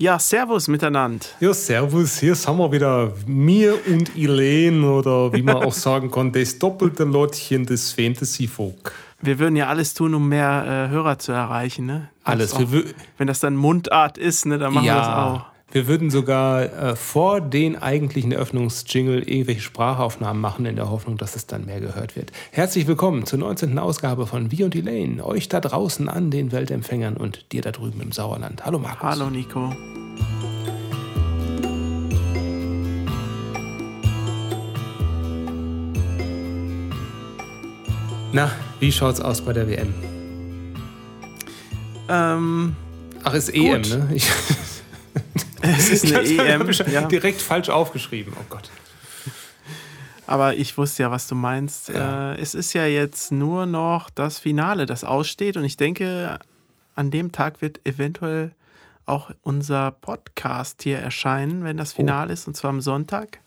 Ja, Servus miteinander. Ja, Servus, hier sind wir wieder. Mir und Elaine oder wie man auch sagen kann, das doppelte Lottchen des Fantasy-Folk. Wir würden ja alles tun, um mehr äh, Hörer zu erreichen. Ne? Alles. Auch, wenn das dann Mundart ist, ne, dann machen ja, wir das auch. Wir würden sogar äh, vor den eigentlichen Eröffnungsjingle irgendwelche Sprachaufnahmen machen, in der Hoffnung, dass es dann mehr gehört wird. Herzlich willkommen zur 19. Ausgabe von Wir und Elaine. Euch da draußen an den Weltempfängern und dir da drüben im Sauerland. Hallo Markus. Hallo Nico. Na, wie schaut's aus bei der WM? Ähm, Ach, ist EM, gut. ne? Ich, es ist eine EM. ich Ja. direkt falsch aufgeschrieben. Oh Gott. Aber ich wusste ja, was du meinst. Ja. Äh, es ist ja jetzt nur noch das Finale, das aussteht. Und ich denke, an dem Tag wird eventuell auch unser Podcast hier erscheinen, wenn das Finale ist, und zwar am Sonntag.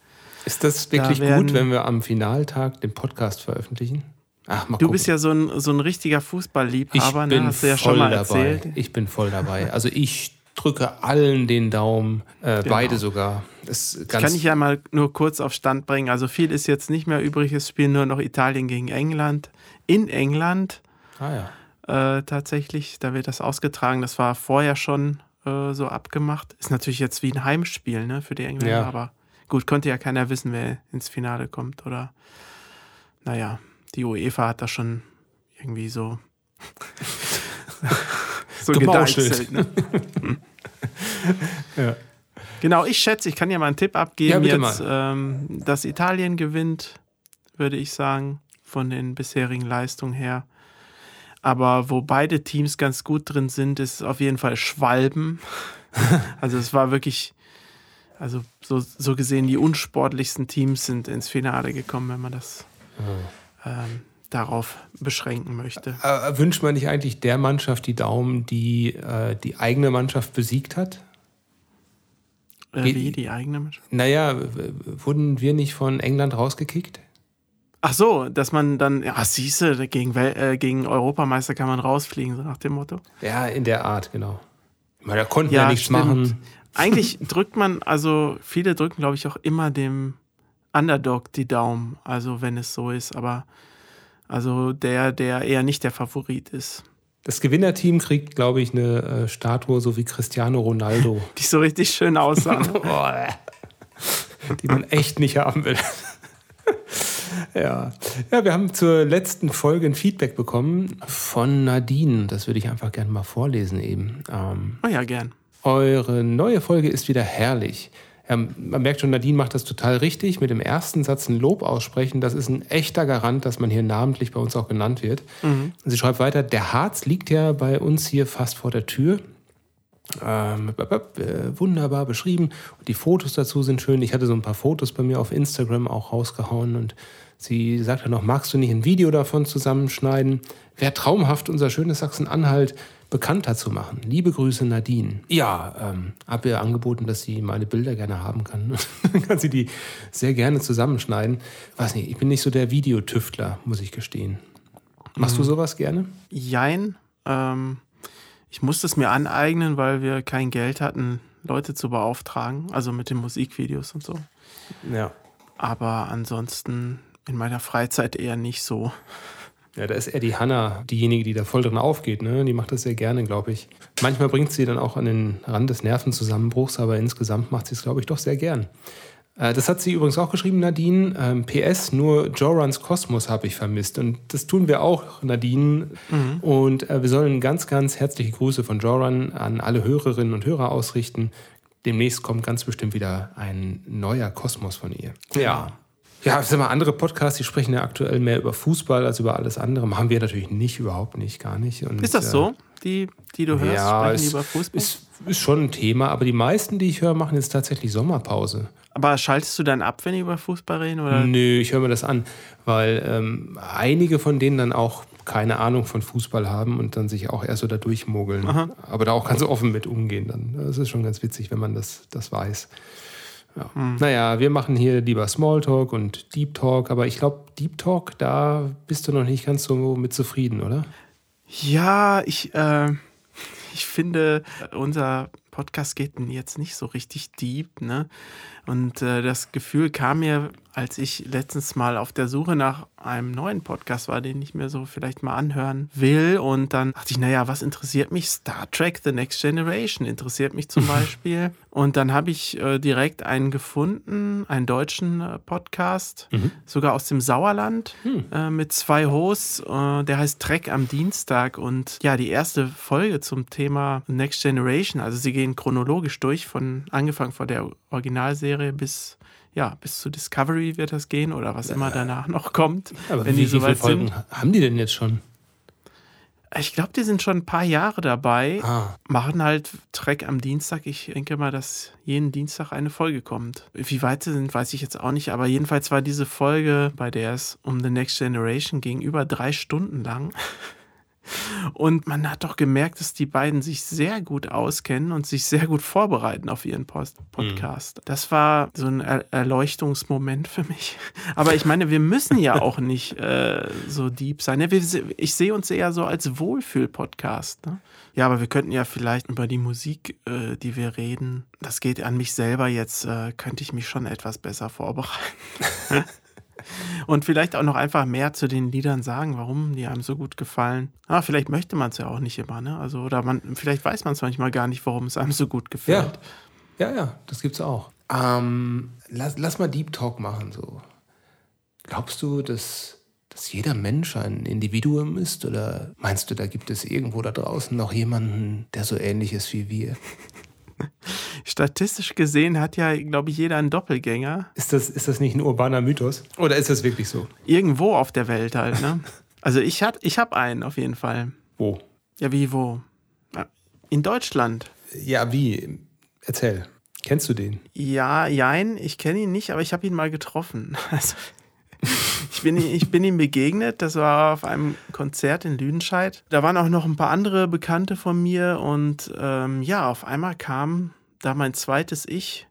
Ist das wirklich werden- gut, wenn wir am Finaltag den Podcast veröffentlichen? Ach, mal Du gucken. bist ja so ein, so ein richtiger ich Fußballliebhaber, bin ne? hast du ja schon mal dabei. erzählt. Ich bin voll dabei. Also ich drücke allen den Daumen, äh, Genau. beide sogar. Das Kann ich ja mal nur kurz auf Stand bringen. Also viel ist jetzt nicht mehr übrig. Es spielen nur noch Italien gegen England. In England ah, ja. äh, tatsächlich, da wird das ausgetragen. Das war vorher schon äh, so abgemacht. Ist natürlich jetzt wie ein Heimspiel ne, für die Engländer, Ja. aber gut, konnte ja keiner wissen, wer ins Finale kommt. Oder naja, die UEFA hat da schon irgendwie so, so gedeichselt. Ne? Ja. Genau, ich schätze, ich kann ja mal einen Tipp abgeben. Ja, jetzt, ähm, dass Italien gewinnt, würde ich sagen, von den bisherigen Leistungen her. Aber wo beide Teams ganz gut drin sind, ist auf jeden Fall Schwalben. also es war wirklich, also so, so gesehen, die unsportlichsten Teams sind ins Finale gekommen, wenn man das ähm, darauf beschränken möchte. Äh, wünscht man nicht eigentlich der Mannschaft die Daumen, die äh, die eigene Mannschaft besiegt hat? Äh, wie die eigene Mannschaft? Naja, wurden wir nicht von England rausgekickt? Ach so, dass man dann, ja, siehste, gegen, äh, gegen Europameister kann man rausfliegen, so nach dem Motto. Ja, in der Art, genau. Ich meine, da konnten wir nichts stimmt. machen. Eigentlich drückt man, also viele drücken, glaube ich, auch immer dem Underdog die Daumen, also wenn es so ist, aber also der, der eher nicht der Favorit ist. Das Gewinnerteam kriegt, glaube ich, eine äh, Statue, so wie Cristiano Ronaldo, Die so richtig schön aussahen. die man echt nicht haben will. ja. ja, wir haben zur letzten Folge ein Feedback bekommen von Nadine. Das würde ich einfach gerne mal vorlesen eben. Ähm, oh ja, gern. Eure neue Folge ist wieder herrlich. Ähm, man merkt schon, Nadine macht das total richtig. Mit dem ersten Satz ein Lob aussprechen, das ist ein echter Garant, dass man hier namentlich bei uns auch genannt wird. Sie schreibt weiter, der Harz liegt ja bei uns hier fast vor der Tür. Ähm, äh, wunderbar beschrieben. Und die Fotos dazu sind schön. Ich hatte so ein paar Fotos bei mir auf Instagram auch rausgehauen und sie sagte noch, magst du nicht ein Video davon zusammenschneiden? Wäre traumhaft, unser schönes Sachsen-Anhalt bekannter zu machen. Liebe Grüße, Nadine. Ja, ähm, habe ihr angeboten, dass sie meine Bilder gerne haben kann. Dann kann sie die sehr gerne zusammenschneiden. Weiß nicht, ich bin nicht so der Videotüftler, muss ich gestehen. Machst du sowas gerne? Jein. Ähm, ich musste es mir aneignen, weil wir kein Geld hatten, Leute zu beauftragen, also mit den Musikvideos und so. Ja. Aber ansonsten in meiner Freizeit eher nicht so. Ja, da ist eher die Hanna diejenige, die da voll drin aufgeht. Ne? Die macht das sehr gerne, glaube ich. Manchmal bringt sie dann auch an den Rand des Nervenzusammenbruchs, aber insgesamt macht sie es, glaube ich, doch sehr gern. Äh, Das hat sie übrigens auch geschrieben, Nadine. Ähm, PS, nur Jorans Kosmos habe ich vermisst. Und das tun wir auch, Nadine. Und äh, wir sollen ganz, ganz herzliche Grüße von Joran an alle Hörerinnen und Hörer ausrichten. Demnächst kommt ganz bestimmt wieder ein neuer Kosmos von ihr. Ja. Ja, ich sag mal, andere Podcasts, die sprechen ja aktuell mehr über Fußball als über alles andere. Machen wir natürlich nicht, überhaupt nicht, gar nicht. Und, Ist das äh, so? Die, die du hörst, ja, sprechen die über Fußball? Ist, ist schon ein Thema, aber die meisten, die ich höre, machen jetzt tatsächlich Sommerpause. Aber schaltest du dann ab, wenn die über Fußball reden? Oder? Nö, ich höre mir das an, weil ähm, einige von denen dann auch keine Ahnung von Fußball haben und dann sich auch eher so da durchmogeln. Aber da auch ganz offen mit umgehen dann. Das ist schon ganz witzig, wenn man das, das weiß. Ja. Naja, wir machen hier lieber Smalltalk und Deep Talk, aber ich glaube, Deep Talk, da bist du noch nicht ganz so mit zufrieden, oder? Ja, ich, äh, ich finde, unser Podcast geht jetzt nicht so richtig deep, ne? Und äh, das Gefühl kam mir, als ich letztens mal auf der Suche nach einem neuen Podcast war, den ich mir so vielleicht mal anhören will. Und dann dachte ich, naja, was interessiert mich? Star Trek The Next Generation interessiert mich zum Beispiel. Und dann habe ich äh, direkt einen gefunden, einen deutschen äh, Podcast, mhm. sogar aus dem Sauerland, mhm. äh, mit zwei Hosts. Äh, der heißt Trek am Dienstag. Und ja, die erste Folge zum Thema Next Generation, also sie gehen chronologisch durch, von angefangen von der Originalserie bis ja, bis zu Discovery wird das gehen oder was immer danach noch kommt. Aber wenn wie, die so weit Folgen sind. haben die denn jetzt schon? Ich glaube, die sind schon ein paar Jahre dabei, ah. machen halt Track am Dienstag. Ich denke mal, dass jeden Dienstag eine Folge kommt. Wie weit sie sind, weiß ich jetzt auch nicht, aber jedenfalls war diese Folge, bei der es um The Next Generation ging, über drei Stunden lang. Und man hat doch gemerkt, dass die beiden sich sehr gut auskennen und sich sehr gut vorbereiten auf ihren Post Podcast. Mhm. Das war so ein er Erleuchtungsmoment für mich. Aber ich meine, wir müssen ja auch nicht äh, so deep sein. Ich sehe uns eher so als Wohlfühl-Podcast. Ne? Ja, aber wir könnten ja vielleicht über die Musik, äh, die wir reden, das geht an mich selber jetzt, äh, könnte ich mich schon etwas besser vorbereiten. Und vielleicht auch noch einfach mehr zu den Liedern sagen, warum die einem so gut gefallen. Ah, vielleicht möchte man es ja auch nicht immer, ne? Also, oder man, vielleicht weiß man es manchmal gar nicht, warum es einem so gut gefällt. Ja, ja, ja das gibt's auch. Ähm, lass, lass mal Deep Talk machen, so. Glaubst du, dass, dass jeder Mensch ein Individuum ist? Oder meinst du, da gibt es irgendwo da draußen noch jemanden, der so ähnlich ist wie wir? Statistisch gesehen hat ja, glaube ich, jeder einen Doppelgänger. Ist das, ist das nicht ein urbaner Mythos? Oder ist das wirklich so? Irgendwo auf der Welt halt, ne? Also ich habe ich hab einen auf jeden Fall. Wo? Ja, wie wo? In Deutschland. Ja, wie? Erzähl. Kennst du den? Ja, jein, ich kenne ihn nicht, aber ich habe ihn mal getroffen. Also, ich bin, ich bin ihm begegnet, das war auf einem Konzert in Lüdenscheid. Da waren auch noch ein paar andere Bekannte von mir und ähm, ja, auf einmal kam da mein zweites Ich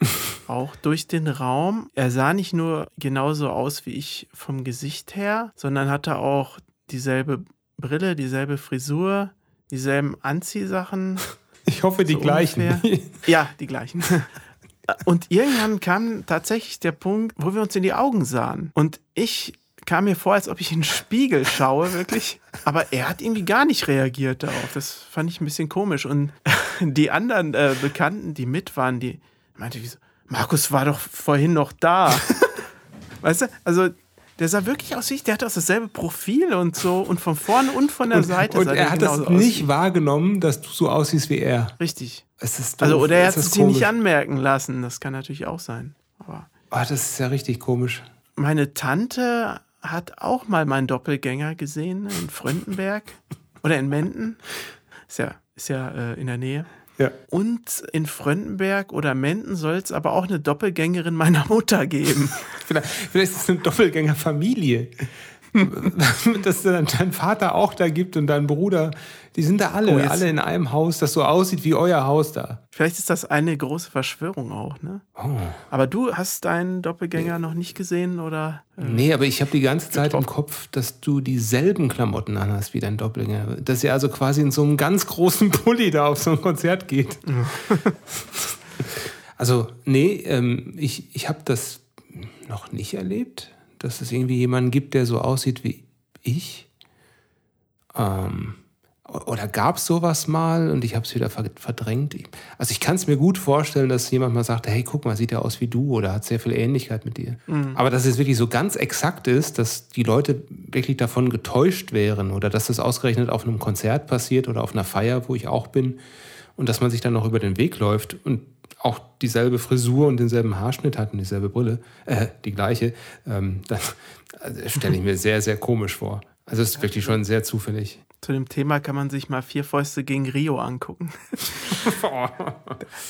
auch durch den Raum. Er sah nicht nur genauso aus wie ich vom Gesicht her, sondern hatte auch dieselbe Brille, dieselbe Frisur, dieselben Anziehsachen. Ich hoffe, die so gleichen. Ja, die gleichen. Und irgendwann kam tatsächlich der Punkt, wo wir uns in die Augen sahen. Und ich kam mir vor, als ob ich in den Spiegel schaue, wirklich. Aber er hat irgendwie gar nicht reagiert darauf. Das fand ich ein bisschen komisch. Und die anderen äh, Bekannten, die mit waren, die meinte, wieso? Markus war doch vorhin noch da. weißt du? Also der sah wirklich aus wie ich, der hatte auch dasselbe Profil und so und von vorne und von der und, Seite. Und er hat das nicht wahrgenommen, dass du so aussiehst wie er. Richtig. also, oder er hat es sich nicht anmerken lassen. Das kann natürlich auch sein. Aber oh, das ist ja richtig komisch. Meine Tante hat auch mal meinen Doppelgänger gesehen in Fröndenberg oder in Menden. Ist ja, ist ja äh, in der Nähe. Ja. Und in Fröndenberg oder Menden soll es aber auch eine Doppelgängerin meiner Mutter geben. vielleicht, vielleicht ist es eine Doppelgängerfamilie. dass dann dein Vater auch da gibt und dein Bruder. Die sind da alle, oh, alle in einem Haus, das so aussieht wie euer Haus da. Vielleicht ist das eine große Verschwörung auch, ne? Oh. Aber du hast deinen Doppelgänger nee. noch nicht gesehen, oder? Äh, nee, aber ich habe die ganze Zeit im Kopf, dass du dieselben Klamotten anhast wie dein Doppelgänger. Dass ihr also quasi in so einem ganz großen Pulli da auf so ein Konzert geht. also, nee, ähm, ich, ich habe das noch nicht erlebt dass es irgendwie jemanden gibt, der so aussieht wie ich? Ähm, oder gab es sowas mal und ich habe es wieder verdrängt? Also ich kann es mir gut vorstellen, dass jemand mal sagt, hey, guck mal, sieht er aus wie du oder hat sehr viel Ähnlichkeit mit dir. Mhm. Aber dass es wirklich so ganz exakt ist, dass die Leute wirklich davon getäuscht wären oder dass das ausgerechnet auf einem Konzert passiert oder auf einer Feier, wo ich auch bin und dass man sich dann noch über den Weg läuft und auch dieselbe Frisur und denselben Haarschnitt hat und dieselbe Brille, äh, die gleiche, ähm, das also stelle ich mir sehr, sehr komisch vor. Also es ist wirklich schon sehr zufällig. Zu dem Thema kann man sich mal Vier Fäuste gegen Rio angucken.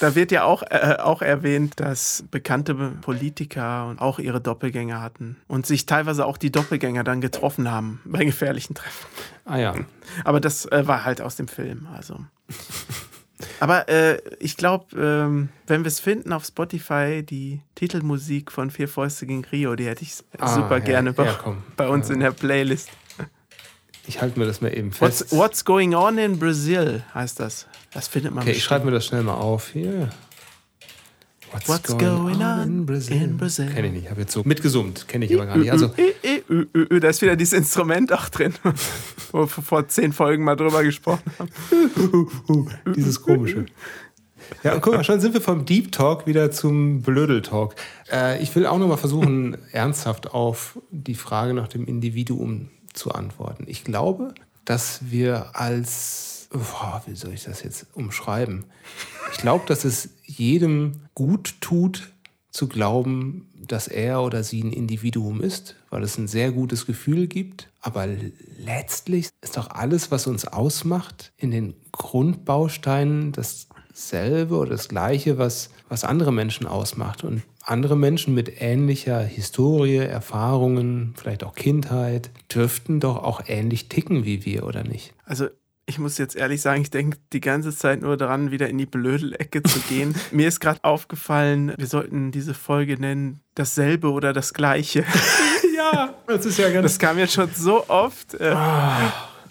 da wird ja auch, äh, auch erwähnt, dass bekannte Politiker und auch ihre Doppelgänger hatten und sich teilweise auch die Doppelgänger dann getroffen haben bei gefährlichen Treffen. Ah ja. Aber das äh, war halt aus dem Film, also. Aber äh, ich glaube, ähm, wenn wir es finden auf Spotify, die Titelmusik von Vier Fäuste gegen Rio, die hätte ich ah, super ja, gerne bei, ja, bei, uns ja. in der Playlist. Ich halte mir das mal eben fest. What's, what's going on in Brazil heißt das. Das findet man okay, ich bestimmt. schreibe mir das schnell mal auf hier. What's going on in Brazil? Kenne ich nicht, habe jetzt so mitgesummt, kenne ich aber gar nicht. Also, Da ist wieder dieses Instrument auch drin, wo wir vor zehn Folgen mal drüber gesprochen haben. dieses komische. Ja, und guck mal, schon sind wir vom Deep Talk wieder zum Blödel Talk. Äh, ich will auch noch mal versuchen, ernsthaft auf die Frage nach dem Individuum zu antworten. Ich glaube, dass wir als, boah, wie soll ich das jetzt umschreiben? Ich glaube, dass es jedem gut tut, zu glauben, dass er oder sie ein Individuum ist, weil es ein sehr gutes Gefühl gibt. Aber letztlich ist doch alles, was uns ausmacht, in den Grundbausteinen dasselbe oder das Gleiche, was, was andere Menschen ausmacht. Und andere Menschen mit ähnlicher Historie, Erfahrungen, vielleicht auch Kindheit, dürften doch auch ähnlich ticken wie wir, oder nicht? Also ich muss jetzt ehrlich sagen, ich denke die ganze Zeit nur daran, wieder in die Blödelecke zu gehen. Mir ist gerade aufgefallen, wir sollten diese Folge nennen, dasselbe oder das gleiche. Ja, das ist ja ganz. Das kam jetzt schon so oft. Äh,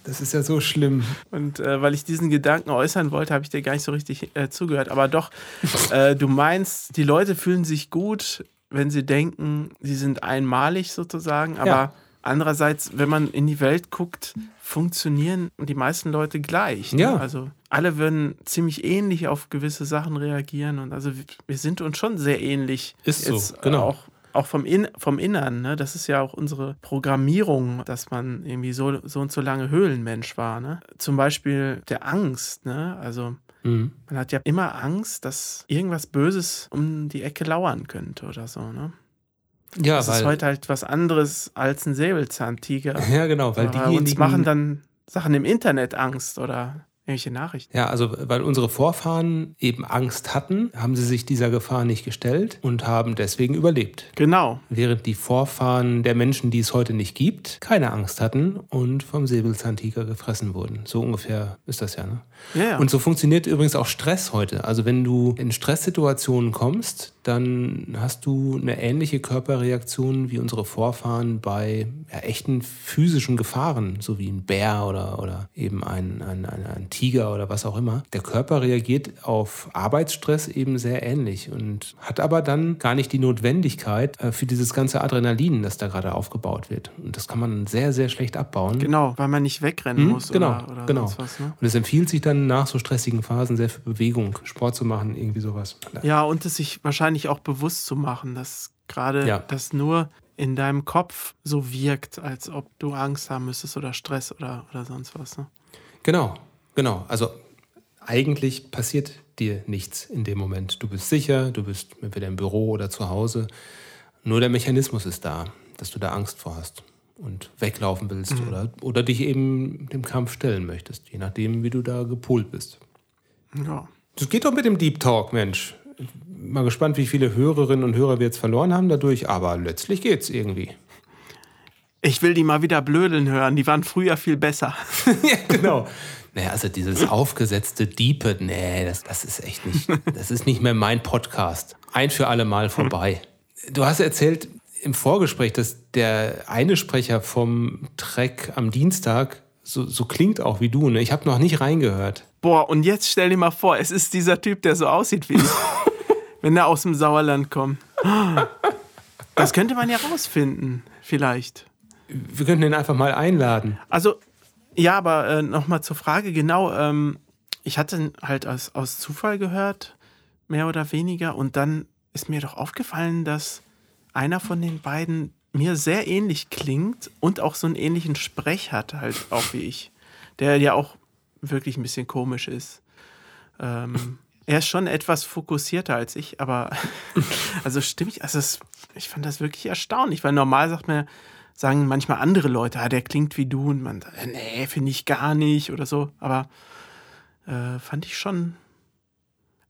Das ist ja so schlimm. Und äh, weil ich diesen Gedanken äußern wollte, habe ich dir gar nicht so richtig äh, zugehört. Aber doch, äh, du meinst, die Leute fühlen sich gut, wenn sie denken, sie sind einmalig sozusagen. Aber Ja. andererseits, wenn man in die Welt guckt, funktionieren die meisten Leute gleich. Ne? Ja. Also alle würden ziemlich ähnlich auf gewisse Sachen reagieren. Und also wir- sind uns schon sehr ähnlich. Ist so, Jetzt, äh, genau. Auch auch vom, In vom Innern, ne? das ist ja auch unsere Programmierung, dass man irgendwie so, so und so lange Höhlenmensch war. Ne? Zum Beispiel der Angst. Ne? Also Mhm. man hat ja immer Angst, dass irgendwas Böses um die Ecke lauern könnte oder so. Ne? Ja, Das ist weil, heute halt was anderes als ein Säbelzahntiger. ja, genau, weil Aber diejenigen. uns machen dann Sachen im Internet Angst oder irgendwelche Nachrichten. Ja, also weil unsere Vorfahren eben Angst hatten, haben sie sich dieser Gefahr nicht gestellt und haben deswegen überlebt. Genau. Während die Vorfahren der Menschen, die es heute nicht gibt, keine Angst hatten und vom Säbelzahntiger gefressen wurden. So ungefähr ist das ja, ne? Ja, ja. Und so funktioniert übrigens auch Stress heute. Also wenn du in Stresssituationen kommst, dann hast du eine ähnliche Körperreaktion wie unsere Vorfahren bei ja, echten physischen Gefahren, so wie ein Bär oder, oder eben ein, ein, ein, ein Tiger oder was auch immer. Der Körper reagiert auf Arbeitsstress eben sehr ähnlich und hat aber dann gar nicht die Notwendigkeit äh, für dieses ganze Adrenalin, das da gerade aufgebaut wird. Und das kann man sehr, sehr schlecht abbauen. genau, weil man nicht wegrennen Mhm, muss genau, oder, oder genau. sonst was. Ne? Und es empfiehlt sich dann nach so stressigen Phasen sehr viel Bewegung, Sport zu machen, irgendwie sowas. Ja, und es sich wahrscheinlich auch bewusst zu machen, dass gerade Ja. das nur in deinem Kopf so wirkt, als ob du Angst haben müsstest oder Stress oder, oder sonst was. Ne? Genau, genau. Also eigentlich passiert dir nichts in dem Moment. Du bist sicher, du bist entweder im Büro oder zu Hause. Nur der Mechanismus ist da, dass du da Angst vor hast und weglaufen willst oder, oder dich eben dem Kampf stellen möchtest, je nachdem, wie du da gepolt bist. Ja. Das geht doch mit dem Deep Talk, Mensch. Mal gespannt, wie viele Hörerinnen und Hörer wir jetzt verloren haben dadurch, aber letztlich geht's irgendwie. Ich will die mal wieder blödeln hören. Die waren früher viel besser. ja, genau. Naja, also dieses aufgesetzte Diepe, nee, das, das ist echt nicht, das ist nicht mehr mein Podcast. Ein für alle Mal vorbei. Du hast erzählt im Vorgespräch, dass der eine Sprecher vom Track am Dienstag so, so klingt auch wie du. Ne? Ich habe noch nicht reingehört. Boah, und jetzt stell dir mal vor, es ist dieser Typ, der so aussieht wie ich. wenn er aus dem Sauerland kommt. Das könnte man ja rausfinden, vielleicht. Wir könnten ihn einfach mal einladen. Also, ja, aber äh, nochmal zur Frage, genau, ähm, ich hatte ihn halt aus, aus Zufall gehört, mehr oder weniger, und dann ist mir doch aufgefallen, dass einer von den beiden mir sehr ähnlich klingt und auch so einen ähnlichen Sprech hat, halt auch wie ich. Der ja auch wirklich ein bisschen komisch ist. Ähm, er ist schon etwas fokussierter als ich, aber also stimmig, also es, ich fand das wirklich erstaunlich, weil normal sagt man, sagen manchmal andere Leute, ah, der klingt wie du und man, sagt, nee, finde ich gar nicht oder so, aber äh, fand ich schon.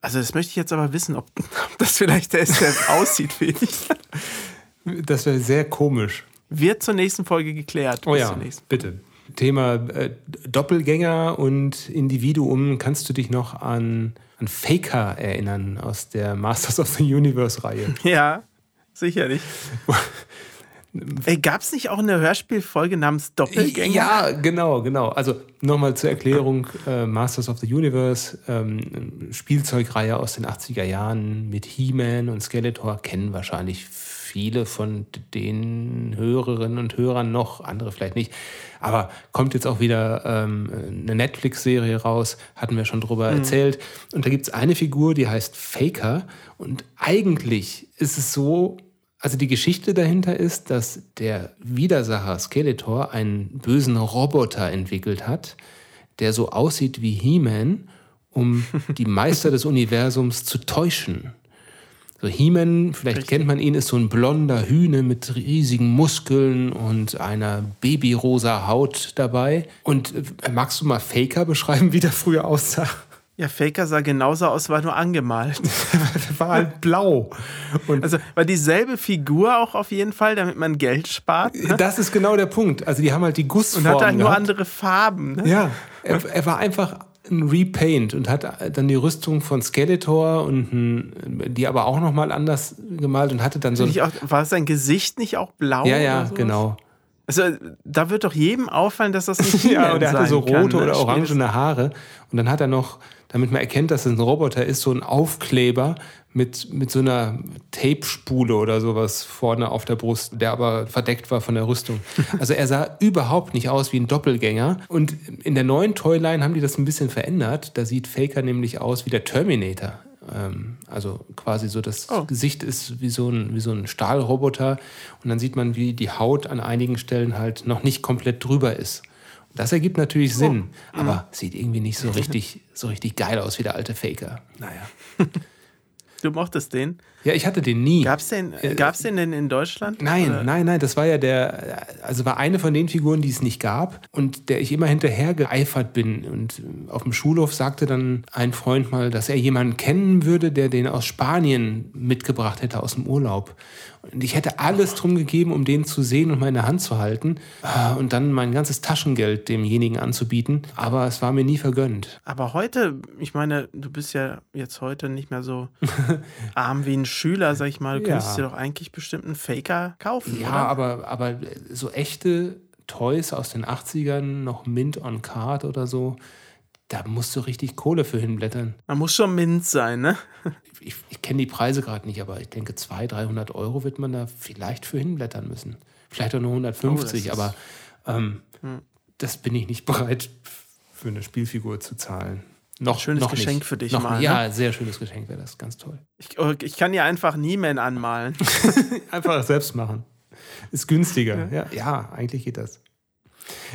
Also das möchte ich jetzt aber wissen, ob, ob das vielleicht der ist, der aussieht wie ich. Das wäre sehr komisch. Wird zur nächsten Folge geklärt. Oh ja, bitte. Thema äh, Doppelgänger und Individuum. Kannst du dich noch an, an Faker erinnern aus der Masters of the Universe-Reihe? Ja, sicherlich. Ey, gab es nicht auch eine Hörspielfolge namens Doppelgänger? Ja, genau, genau. Also nochmal zur Erklärung: äh, Masters of the Universe, ähm, Spielzeugreihe aus den 80er Jahren mit He-Man und Skeletor, kennen wahrscheinlich viele von den Hörerinnen und Hörern noch, andere vielleicht nicht. Aber kommt jetzt auch wieder ähm, eine Netflix-Serie raus, hatten wir schon drüber mhm. erzählt. Und da gibt es eine Figur, die heißt Faker. Und eigentlich ist es so, also die Geschichte dahinter ist, dass der Widersacher Skeletor einen bösen Roboter entwickelt hat, der so aussieht wie He-Man, um die Meister des Universums zu täuschen. So He-Man, vielleicht Richtig. kennt man ihn, ist so ein blonder Hühne mit riesigen Muskeln und einer babyrosa Haut dabei. Und äh, magst du mal Faker beschreiben, wie der früher aussah? Ja, Faker sah genauso aus, war nur angemalt. war halt blau. Und also war dieselbe Figur auch auf jeden Fall, damit man Geld spart. Ne? Das ist genau der Punkt. Also die haben halt die Gussform. Und hat halt nur andere Farben. Ne? Ja, er, er, war einfach ein Repaint und hat dann die Rüstung von Skeletor und ein, die aber auch nochmal anders gemalt und hatte dann so. Auch, war sein Gesicht nicht auch blau? Ja, ja, genau. Also da wird doch jedem auffallen, dass das nicht Ja, und er hatte so rote kann, ne? oder orangene Haare. Und dann hat er noch damit man erkennt, dass es ein Roboter ist, so ein Aufkleber mit, mit so einer Tape-Spule oder sowas vorne auf der Brust, der aber verdeckt war von der Rüstung. Also er sah überhaupt nicht aus wie ein Doppelgänger. Und in der neuen Toyline haben die das ein bisschen verändert. Da sieht Faker nämlich aus wie der Terminator. Ähm, also quasi so das oh. Gesicht ist wie so, ein, wie so ein Stahlroboter. Und dann sieht man, wie die Haut an einigen Stellen halt noch nicht komplett drüber ist. Das ergibt natürlich Sinn, oh. aber mhm. sieht irgendwie nicht so richtig, so richtig geil aus wie der alte Faker. Naja. Du mochtest den? Ja, ich hatte den nie. Gab's den, äh, gab's den denn in Deutschland? Nein, oder? nein, nein. Das war ja der, also war eine von den Figuren, die es nicht gab und der ich immer hinterher geeifert bin. Und auf dem Schulhof sagte dann ein Freund mal, dass er jemanden kennen würde, der den aus Spanien mitgebracht hätte aus dem Urlaub. Und ich hätte alles drum gegeben, um den zu sehen und meine Hand zu halten ah, und dann mein ganzes Taschengeld demjenigen anzubieten. Aber es war mir nie vergönnt. Aber heute, ich meine, du bist ja jetzt heute nicht mehr so arm wie ein Schüler, sag ich mal. Du ja. könntest dir doch eigentlich bestimmt einen Faker kaufen. Ja, oder? aber, aber so echte Toys aus den 80ern, noch Mint on Card oder so, da musst du richtig Kohle für hinblättern. Man muss schon Mint sein, ne? Ich, ich kenne die Preise gerade nicht, aber ich denke, 200, 300 Euro wird man da vielleicht für hinblättern müssen. Vielleicht auch nur 150, oh, aber ähm, hm. das bin ich nicht bereit für eine Spielfigur zu zahlen. Noch, schönes noch Geschenk nicht. für dich noch, mal. Ja, ne? sehr schönes Geschenk wäre das, ganz toll. Ich, oh, ich kann ja einfach Niemen anmalen. einfach selbst machen. Ist günstiger. Ja. ja, ja eigentlich geht das.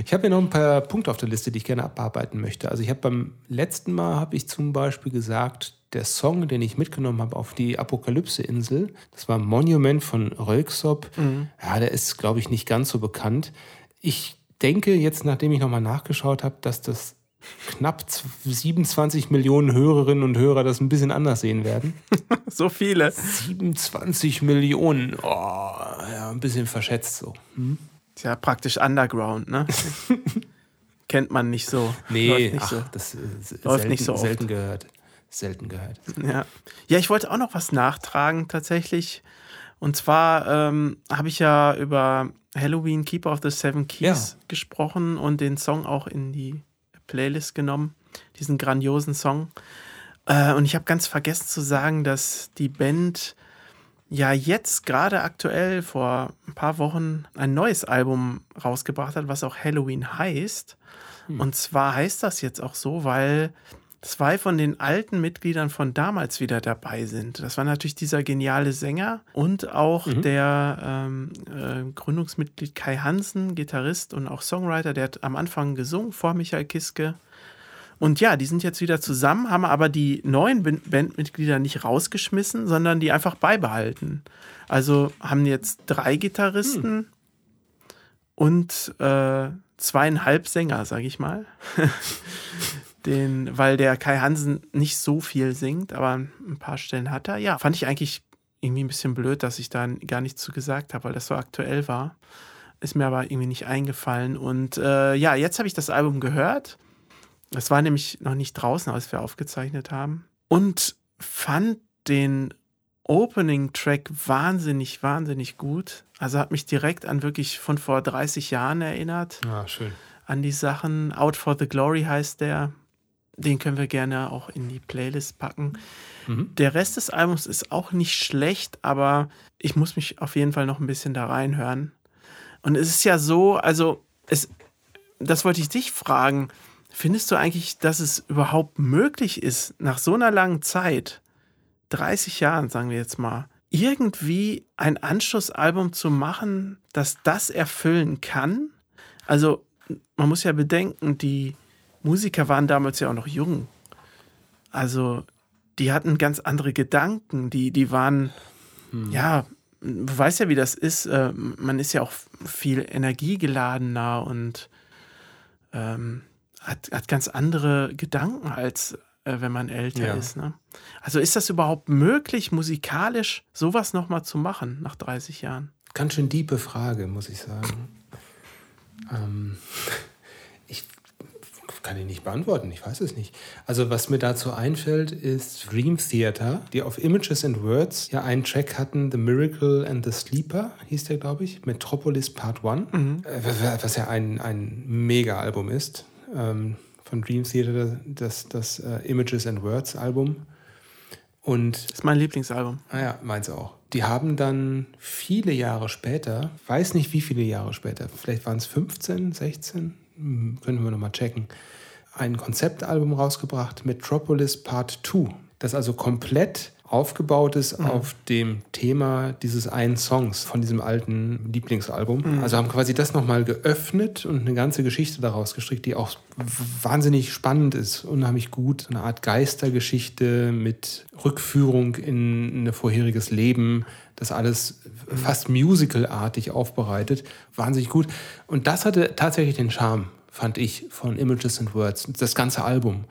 Ich habe hier noch ein paar Punkte auf der Liste, die ich gerne abarbeiten möchte. Also ich habe beim letzten Mal habe ich zum Beispiel gesagt, der Song, den ich mitgenommen habe auf die Apokalypse-Insel, das war Monument von Rölksop. Mhm. Ja, der ist, glaube ich, nicht ganz so bekannt. Ich denke jetzt, nachdem ich nochmal nachgeschaut habe, dass das knapp 27 Millionen Hörerinnen und Hörer das ein bisschen anders sehen werden. so viele. 27 Millionen. Oh, ja, ein bisschen verschätzt so. Hm? Ist ja praktisch Underground, ne? Kennt man nicht so. Nee, Läuft nicht ach, so. das ist Läuft selten, nicht so oft. selten gehört. Selten gehört. Ja. ja, ich wollte auch noch was nachtragen tatsächlich. Und zwar ähm, habe ich ja über Halloween Keeper of the Seven Keys ja. gesprochen und den Song auch in die Playlist genommen, diesen grandiosen Song. Äh, und ich habe ganz vergessen zu sagen, dass die Band ja jetzt gerade aktuell vor ein paar Wochen ein neues Album rausgebracht hat, was auch Halloween heißt. Hm. Und zwar heißt das jetzt auch so, weil zwei von den alten Mitgliedern von damals wieder dabei sind. Das war natürlich dieser geniale Sänger und auch mhm. der ähm, äh, Gründungsmitglied Kai Hansen, Gitarrist und auch Songwriter, der hat am Anfang gesungen vor Michael Kiske. Und ja, die sind jetzt wieder zusammen, haben aber die neuen Bandmitglieder nicht rausgeschmissen, sondern die einfach beibehalten. Also haben jetzt drei Gitarristen hm. und äh, zweieinhalb Sänger, sag ich mal. Den, weil der Kai Hansen nicht so viel singt, aber ein paar Stellen hat er. Ja, fand ich eigentlich irgendwie ein bisschen blöd, dass ich da gar nichts zu gesagt habe, weil das so aktuell war. Ist mir aber irgendwie nicht eingefallen. Und äh, ja, jetzt habe ich das Album gehört es war nämlich noch nicht draußen, als wir aufgezeichnet haben. Und fand den Opening-Track wahnsinnig, wahnsinnig gut. Also hat mich direkt an wirklich von vor 30 Jahren erinnert. Ah, schön. An die Sachen. Out for the Glory heißt der. Den können wir gerne auch in die Playlist packen. Mhm. Der Rest des Albums ist auch nicht schlecht, aber ich muss mich auf jeden Fall noch ein bisschen da reinhören. Und es ist ja so, also es, das wollte ich dich fragen. Findest du eigentlich, dass es überhaupt möglich ist, nach so einer langen Zeit, 30 Jahren, sagen wir jetzt mal, irgendwie ein Anschlussalbum zu machen, das das erfüllen kann? Also, man muss ja bedenken, die Musiker waren damals ja auch noch jung. Also, die hatten ganz andere Gedanken, die, die waren, hm. ja, du weißt ja, wie das ist. Äh, man ist ja auch viel energiegeladener und ähm, hat, hat ganz andere Gedanken als äh, wenn man älter ja. ist. Ne? Also ist das überhaupt möglich, musikalisch sowas nochmal zu machen nach 30 Jahren? Ganz schön diepe Frage, muss ich sagen. ähm, kann die nicht beantworten, ich weiß es nicht. Also was mir dazu einfällt, ist Dream Theater, die auf Images and Words ja einen Track hatten, The Miracle and the Sleeper, hieß der, glaube ich, Metropolis Part 1, mhm. Äh, was ja ein, ein Mega-Album ist. Ähm, von Dream Theater, das, das uh, Images and Words Album. Und das ist mein Lieblingsalbum. Ah ja, meins auch. Die haben dann viele Jahre später, weiß nicht wie viele Jahre später, vielleicht waren es 15, 16, hm, können wir nochmal checken, ein Konzeptalbum rausgebracht, Metropolis Part 2, das also komplett aufgebaut ist mhm. auf dem Thema dieses einen Songs von diesem alten Lieblingsalbum. Mhm. Also haben quasi das nochmal geöffnet und eine ganze Geschichte daraus gestrickt, die auch wahnsinnig spannend ist, unheimlich gut. Eine Art Geistergeschichte mit Rückführung in ein vorheriges Leben. Das alles fast musicalartig aufbereitet. Wahnsinnig gut. Und das hatte tatsächlich den Charme, fand ich, von Images and Words. Das ganze Album.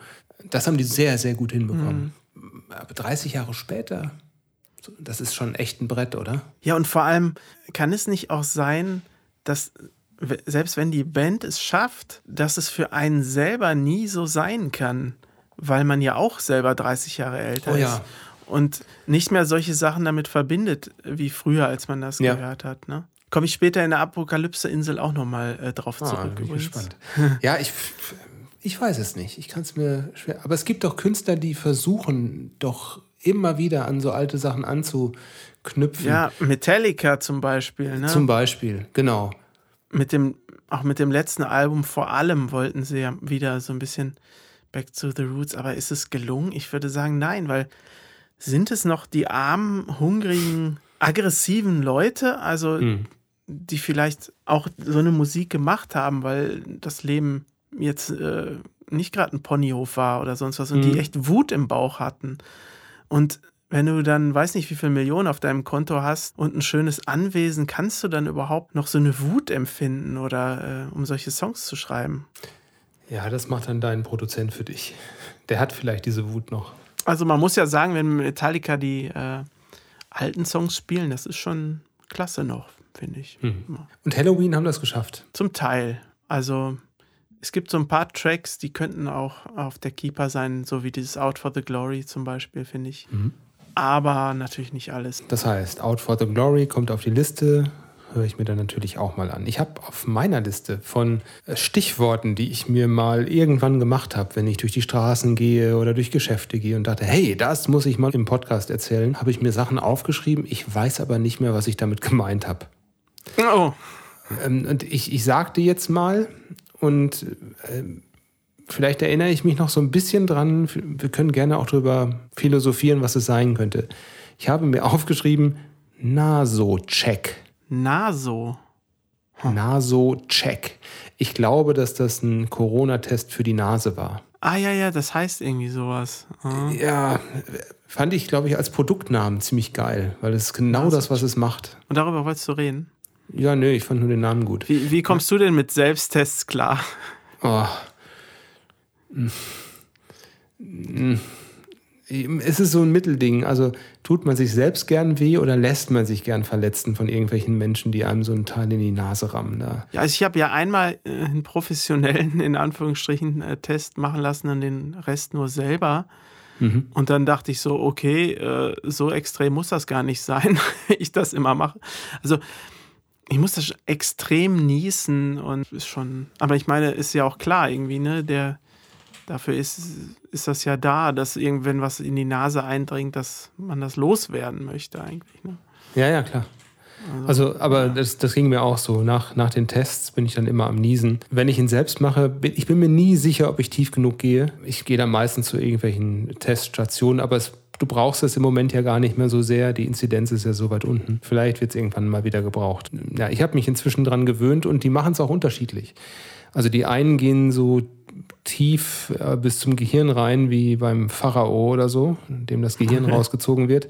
Das haben die sehr, sehr gut hinbekommen. Mhm aber 30 Jahre später, das ist schon echt ein Brett, oder? Ja, und vor allem kann es nicht auch sein, dass selbst wenn die Band es schafft, dass es für einen selber nie so sein kann, weil man ja auch selber 30 Jahre älter oh, ja. ist und nicht mehr solche Sachen damit verbindet wie früher, als man das ja. gehört hat. Ne? Komme ich später in der Apokalypse-Insel auch nochmal äh, drauf ah, zurück. Bin ich gespannt. ja, ich ich weiß es nicht. Ich kann es mir schwer. Aber es gibt doch Künstler, die versuchen doch immer wieder an so alte Sachen anzuknüpfen. Ja, Metallica zum Beispiel. Ne? Zum Beispiel, genau. Mit dem, auch mit dem letzten Album vor allem wollten sie ja wieder so ein bisschen back to the roots. Aber ist es gelungen? Ich würde sagen, nein, weil sind es noch die armen, hungrigen, aggressiven Leute, also hm. Die vielleicht auch so eine Musik gemacht haben, weil das Leben jetzt äh, nicht gerade ein Ponyhof war oder sonst was und mhm. die echt Wut im Bauch hatten. Und wenn du dann, weiß nicht, wie viel Millionen auf deinem Konto hast und ein schönes Anwesen, kannst du dann überhaupt noch so eine Wut empfinden oder äh, um solche Songs zu schreiben? Ja, das macht dann dein Produzent für dich. Der hat vielleicht diese Wut noch. Also man muss ja sagen, wenn Metallica die äh, alten Songs spielen, das ist schon klasse noch, finde ich. Mhm. Und Halloween haben das geschafft? Zum Teil. Also es gibt so ein paar Tracks, die könnten auch auf der Keeper sein, so wie dieses Out for the Glory zum Beispiel, finde ich. Mhm. Aber natürlich nicht alles. Das heißt, Out for the Glory kommt auf die Liste, höre ich mir dann natürlich auch mal an. Ich habe auf meiner Liste von äh, Stichworten, die ich mir mal irgendwann gemacht habe, wenn ich durch die Straßen gehe oder durch Geschäfte gehe und dachte, hey, das muss ich mal im Podcast erzählen, habe ich mir Sachen aufgeschrieben. Ich weiß aber nicht mehr, was ich damit gemeint habe. Oh. Ähm, und ich, ich sagte jetzt mal, und äh, vielleicht erinnere ich mich noch so ein bisschen dran. Wir können gerne auch darüber philosophieren, was es sein könnte. Ich habe mir aufgeschrieben, Naso-Check. Naso? Hm. Naso-Check. Ich glaube, dass das ein Corona-Test für die Nase war. Ah ja, ja, das heißt irgendwie sowas. Ah. Ja, fand ich, glaube ich, als Produktnamen ziemlich geil, weil es ist genau das, was es macht. Und darüber wolltest du reden? Ja, nö, ich fand nur den Namen gut. Wie, wie kommst du denn mit Selbsttests klar? Oh. Es ist so ein Mittelding. Also tut man sich selbst gern weh oder lässt man sich gern verletzen von irgendwelchen Menschen, die einem so einen Teil in die Nase rammen? Da? Ja, also ich habe ja einmal äh, einen professionellen, in Anführungsstrichen, äh, Test machen lassen und den Rest nur selber. Mhm. Und dann dachte ich so, okay, äh, so extrem muss das gar nicht sein, ich das immer mache. Also ich muss das extrem niesen und ist schon, aber ich meine, ist ja auch klar irgendwie, ne, der, dafür ist, ist das ja da, dass irgendwann was in die Nase eindringt, dass man das loswerden möchte eigentlich, ne? Ja, ja, klar. Also, also, aber ja. das, das ging mir auch so. Nach, nach den Tests bin ich dann immer am Niesen. Wenn ich ihn selbst mache, bin, ich bin mir nie sicher, ob ich tief genug gehe. Ich gehe dann meistens zu irgendwelchen Teststationen, aber es, du brauchst es im Moment ja gar nicht mehr so sehr. Die Inzidenz ist ja so weit unten. Vielleicht wird es irgendwann mal wieder gebraucht. Ja, ich habe mich inzwischen dran gewöhnt und die machen es auch unterschiedlich. Also die einen gehen so tief äh, bis zum Gehirn rein, wie beim Pharao oder so, dem das Gehirn rausgezogen wird.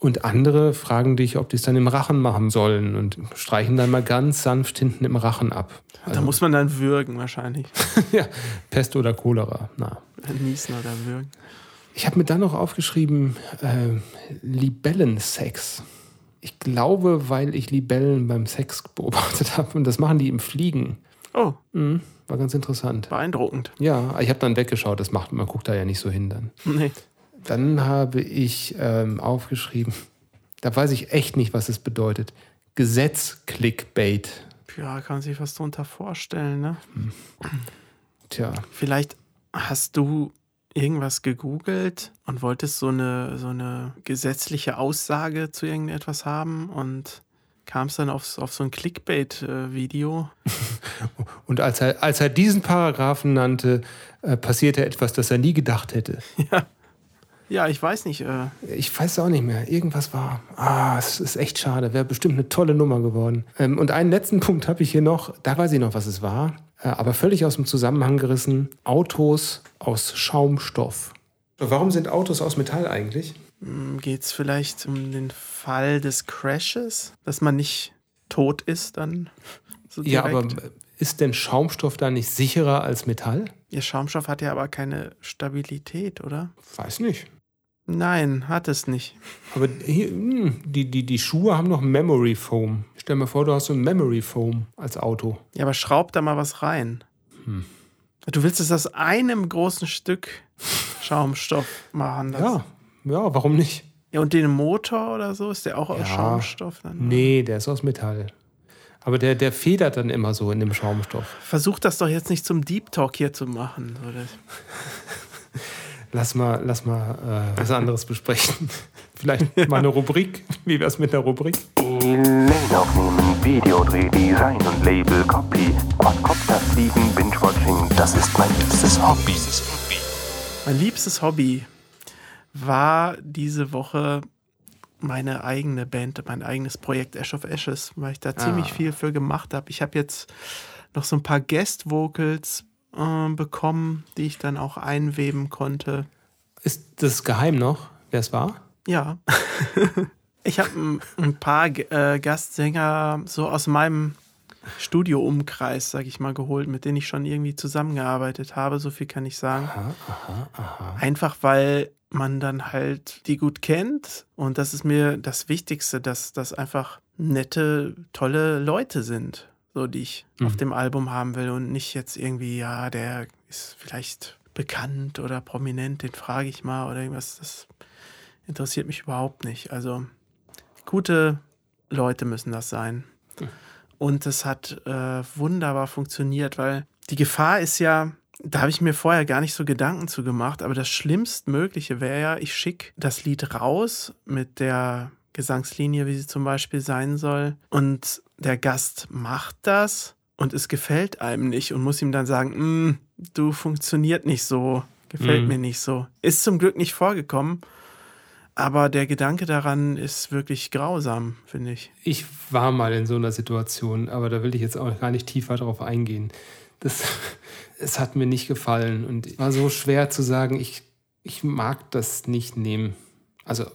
Und andere fragen dich, ob die es dann im Rachen machen sollen und streichen dann mal ganz sanft hinten im Rachen ab. Also, da muss man dann würgen wahrscheinlich. ja, Pest oder Cholera. Na. Niesen oder würgen. Ich habe mir dann noch aufgeschrieben, äh, Libellensex. Ich glaube, weil ich Libellen beim Sex beobachtet habe und das machen die im Fliegen. Oh. Mhm, war ganz interessant. Beeindruckend. Ja, ich habe dann weggeschaut, das macht, man guckt da ja nicht so hin dann. Nee. Dann habe ich ähm, aufgeschrieben, da weiß ich echt nicht, was es bedeutet. Gesetz-Clickbait. Ja, kann man sich was darunter vorstellen, ne? Hm. Tja. Vielleicht hast du irgendwas gegoogelt und wolltest so eine, so eine gesetzliche Aussage zu irgendetwas haben und kamst dann auf, auf so ein Clickbait-Video. und als er, als er diesen Paragraphen nannte, äh, passierte etwas, das er nie gedacht hätte. Ja. Ja, ich weiß nicht. Äh ich weiß es auch nicht mehr. Irgendwas war. Ah, es ist echt schade. Wäre bestimmt eine tolle Nummer geworden. Ähm, und einen letzten Punkt habe ich hier noch. Da weiß ich noch, was es war. Äh, aber völlig aus dem Zusammenhang gerissen. Autos aus Schaumstoff. Warum sind Autos aus Metall eigentlich? Hm, Geht es vielleicht um den Fall des Crashes? Dass man nicht tot ist dann? So ja, aber ist denn Schaumstoff da nicht sicherer als Metall? Ja, Schaumstoff hat ja aber keine Stabilität, oder? Weiß nicht. Nein, hat es nicht. Aber hier, hm, die, die, die Schuhe haben noch Memory Foam. Stell mal vor, du hast so ein Memory Foam als Auto. Ja, aber schraub da mal was rein. Hm. Du willst es aus einem großen Stück Schaumstoff machen. ja, ja, warum nicht? Ja, und den Motor oder so, ist der auch aus ja, Schaumstoff? Dann, nee, der ist aus Metall. Aber der, der federt dann immer so in dem Schaumstoff. Versuch das doch jetzt nicht zum Deep Talk hier zu machen. Oder? Lass mal, lass mal äh, was anderes besprechen. Vielleicht mal eine Rubrik. Wie wär's mit einer Rubrik? Mail aufnehmen, Videodreh, Design und Label, Copy, Quadcopter fliegen, Binge-Watching, das ist mein liebstes Hobby. Mein liebstes Hobby war diese Woche meine eigene Band, mein eigenes Projekt Ash of Ashes, weil ich da ah. ziemlich viel für gemacht habe. Ich habe jetzt noch so ein paar Guest-Vocals äh, bekommen, die ich dann auch einweben konnte. Ist das geheim noch, wer es war? Ja. ich habe ein, ein, paar äh, Gastsänger so aus meinem Studio-Umkreis, sag ich mal, geholt, mit denen ich schon irgendwie zusammengearbeitet habe. So viel kann ich sagen. Aha, aha, aha. Einfach weil man dann halt die gut kennt. Und das ist mir das Wichtigste, dass das einfach nette, tolle Leute sind so die ich mhm. auf dem Album haben will und nicht jetzt irgendwie, ja, der ist vielleicht bekannt oder prominent, den frage ich mal oder irgendwas. Das interessiert mich überhaupt nicht. Also gute Leute müssen das sein. Mhm. Und es hat äh, wunderbar funktioniert, weil die Gefahr ist ja, da habe ich mir vorher gar nicht so Gedanken zu gemacht, aber das Schlimmstmögliche wäre ja, ich schicke das Lied raus mit der Gesangslinie, wie sie zum Beispiel sein soll. Und der Gast macht das und es gefällt einem nicht und muss ihm dann sagen, mm, du funktioniert nicht so, gefällt mhm. mir nicht so. Ist zum Glück nicht vorgekommen. Aber der Gedanke daran ist wirklich grausam, finde ich. Ich war mal in so einer Situation, aber da will ich jetzt auch gar nicht tiefer drauf eingehen. Das, es hat mir nicht gefallen und es war so schwer zu sagen, ich, ich mag das nicht nehmen. Also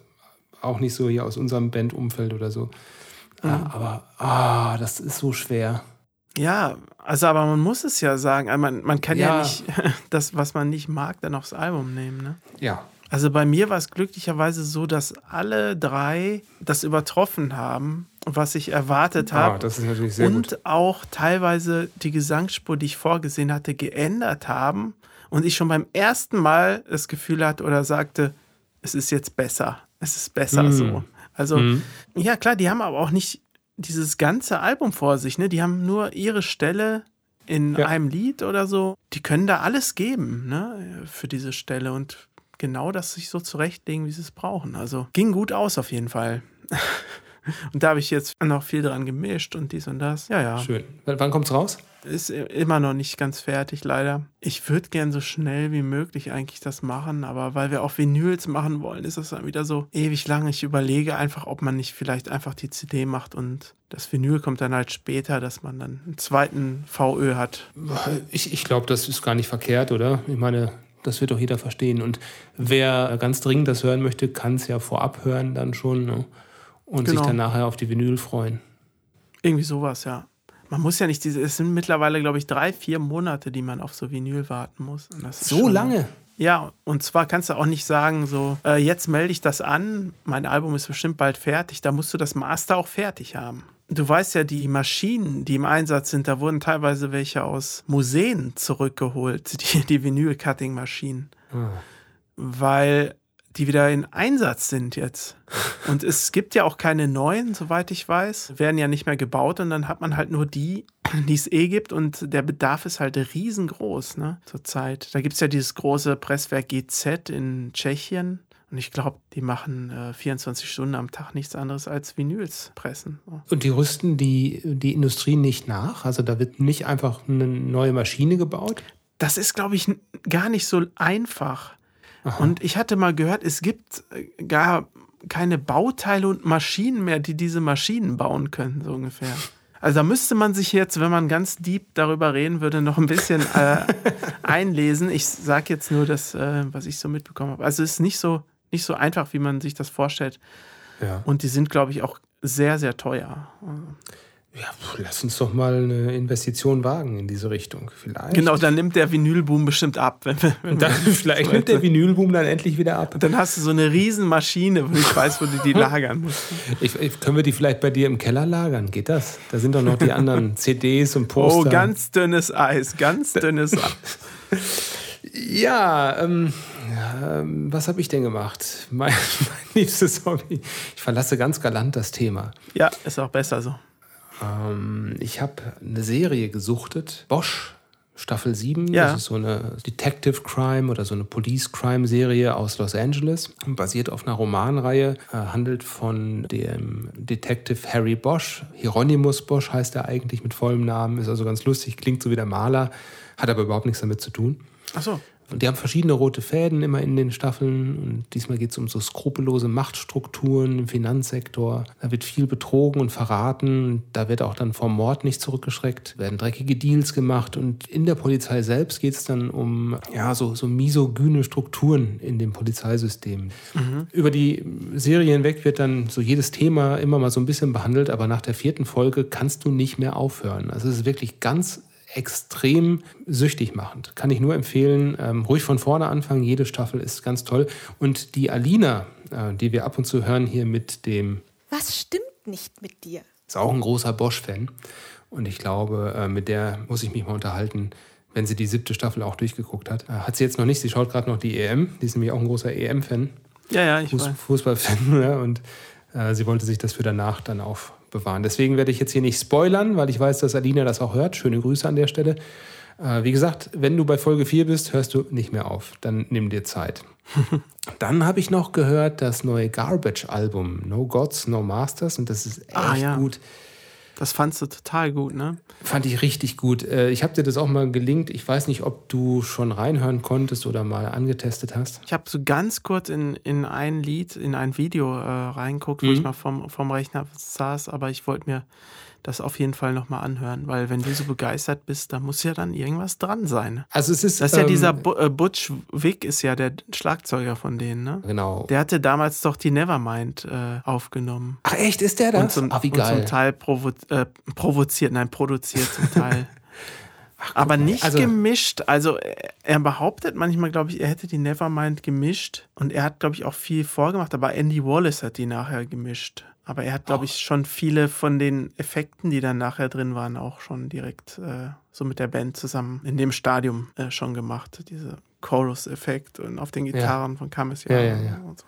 auch nicht so hier aus unserem Bandumfeld oder so. Mhm. Aber ah, das ist so schwer. Ja, also aber man muss es ja sagen. Also man, man kann ja. ja nicht das, was man nicht mag, dann aufs Album nehmen. Ne? Ja. Also bei mir war es glücklicherweise so, dass alle drei das übertroffen haben, was ich erwartet ah, habe. Das ist natürlich sehr und gut. auch teilweise die Gesangsspur, die ich vorgesehen hatte, geändert haben und ich schon beim ersten Mal das Gefühl hatte oder sagte, es ist jetzt besser. Es ist besser Mhm. so. Also, ja klar, die haben aber auch nicht dieses ganze Album vor sich, ne? Die haben nur ihre Stelle in Ja. einem Lied oder so. Die können da alles geben, ne? Für diese Stelle und genau das sich so zurechtlegen, wie sie es brauchen. Also ging gut aus auf jeden Fall. Und da habe ich jetzt noch viel dran gemischt und dies und das. Ja, ja. Schön. W wann kommt's raus? Ist immer noch nicht ganz fertig, leider. Ich würde gern so schnell wie möglich eigentlich das machen, aber weil wir auch Vinyls machen wollen, ist das dann wieder so ewig lang. Ich überlege einfach, ob man nicht vielleicht einfach die CD macht und das Vinyl kommt dann halt später, dass man dann einen zweiten VÖ hat. Ich, ich glaube, das ist gar nicht verkehrt, oder? Ich meine, das wird doch jeder verstehen. Und wer ganz dringend das hören möchte, kann es ja vorab hören dann schon ne? Und Genau. sich dann nachher auf die Vinyl freuen. Irgendwie sowas, ja. Man muss ja nicht diese, es sind mittlerweile, glaube ich, drei, vier Monate, die man auf so Vinyl warten muss. So schon- lange? Ja, und zwar kannst du auch nicht sagen, so, äh, jetzt melde ich das an, mein Album ist bestimmt bald fertig, da musst du das Master auch fertig haben. Du weißt ja, die Maschinen, die im Einsatz sind, da wurden teilweise welche aus Museen zurückgeholt, die, die Vinyl-Cutting-Maschinen, weil die wieder in Einsatz sind jetzt. Und es gibt ja auch keine neuen, soweit ich weiß, werden ja nicht mehr gebaut und dann hat man halt nur die, die es eh gibt und der Bedarf ist halt riesengroß, ne, zurzeit. Da gibt es ja dieses große Presswerk GZ in Tschechien und ich glaube, die machen äh, 24 Stunden am Tag nichts anderes als Vinyls pressen. So. Und die rüsten die, die Industrie nicht nach? Also da wird nicht einfach eine neue Maschine gebaut? Das ist, glaube ich, gar nicht so einfach. Und ich hatte mal gehört, es gibt äh, gar keine Bauteile und Maschinen mehr, die diese Maschinen bauen können, so ungefähr. Also da müsste man sich jetzt, wenn man ganz deep darüber reden würde, noch ein bisschen äh, einlesen. Ich sage jetzt nur das, äh, was ich so mitbekommen habe. Also es ist nicht so, nicht so einfach, wie man sich das vorstellt. Ja. Und die sind, glaube ich, auch sehr, sehr teuer. Ja, lass uns doch mal eine Investition wagen in diese Richtung. Vielleicht. Genau, dann nimmt der Vinylboom bestimmt ab. Wenn, wir- wenn Und dann, vielleicht nimmt der Vinylboom dann endlich wieder ab. Dann hast du so eine Riesenmaschine, wo ich weiß, wo du die lagern musst. Ich, ich, können wir die vielleicht bei dir im Keller lagern? Geht das? Da sind doch noch die anderen CDs und Poster. Oh, ganz dünnes Eis, ganz dünnes Eis. Ja, ähm, ähm, was habe ich denn gemacht? Mein, mein liebstes Hobby. Ich verlasse ganz galant das Thema. Ja, ist auch besser so. Ähm, ich habe eine Serie gesuchtet. Bosch, Staffel 7. Ja. Das ist so eine Detective Crime oder so eine Police Crime Serie aus Los Angeles. Basiert auf einer Romanreihe. Äh, handelt von dem Detective Harry Bosch. Hieronymus Bosch heißt er eigentlich mit vollem Namen. Ist also ganz lustig. Klingt so wie der Maler. Hat aber überhaupt nichts damit zu tun. Ach so. Und die haben verschiedene rote Fäden immer in den Staffeln. Und diesmal geht es um so skrupellose Machtstrukturen im Finanzsektor. Da wird viel betrogen und verraten. Da wird auch dann vom Mord nicht zurückgeschreckt. Werden dreckige Deals gemacht. Und in der Polizei selbst geht es dann um ja, so, so misogyne Strukturen in dem Polizeisystem. Über die Serie hinweg wird dann so jedes Thema immer mal so ein bisschen behandelt. Aber nach der vierten Folge kannst du nicht mehr aufhören. Also es ist wirklich ganz extrem süchtig machend. Kann ich nur empfehlen. Ähm, ruhig von vorne anfangen. Jede Staffel ist ganz toll. Und die Alina, äh, die wir ab und zu hören hier mit dem, Was stimmt nicht mit dir? ist auch ein großer Bosch-Fan. Und ich glaube, äh, mit der muss ich mich mal unterhalten, wenn sie die siebte Staffel auch durchgeguckt hat. Äh, hat sie jetzt noch nicht. Sie schaut gerade noch die EM. Die ist nämlich auch ein großer EM-Fan. Ja, ja, ich Fuß, weiß. Fußballfan. Ja, und äh, sie wollte sich das für danach dann aufbewahren. Deswegen werde ich jetzt hier nicht spoilern, weil ich weiß, dass Alina das auch hört. Schöne Grüße an der Stelle. Äh, wie gesagt, wenn du bei Folge 4 bist, hörst du nicht mehr auf. Dann nimm dir Zeit. dann habe ich noch gehört das neue Garbage-Album No Gods, No Masters. Und das ist echt Ah, ja. gut. Das fandst du total gut, ne? Fand ich richtig gut. Äh, Ich habe dir das auch mal gelinkt. Ich weiß nicht, ob du schon reinhören konntest oder mal angetestet hast. Ich habe so ganz kurz in, in ein Lied, in ein Video äh, reinguckt, wo Mhm. ich mal vom, vom Rechner saß, aber ich wollte mir das auf jeden Fall nochmal anhören, weil wenn du so begeistert bist, da muss ja dann irgendwas dran sein. Also es ist, Das ist ja ähm, dieser Bu äh, Butch Wick, ist ja der Schlagzeuger von denen, ne? Genau. Der hatte damals doch die Nevermind äh, aufgenommen. Ach echt, ist der das? Und zum, Ach, wie und geil. zum Teil provo äh, provoziert, nein, produziert zum Teil. Aber nicht Also- gemischt. Also er- er behauptet manchmal, glaube ich, er hätte die Nevermind gemischt. Und er hat, glaube ich, auch viel vorgemacht. Aber Andy Wallace hat die nachher gemischt. Aber er hat, glaube ich, schon viele von den Effekten, die dann nachher drin waren, auch schon direkt äh, so mit der Band zusammen in dem Stadium äh, schon gemacht. Diese Chorus-Effekt und auf den Gitarren von Kames Ja, ja, ja. Und so.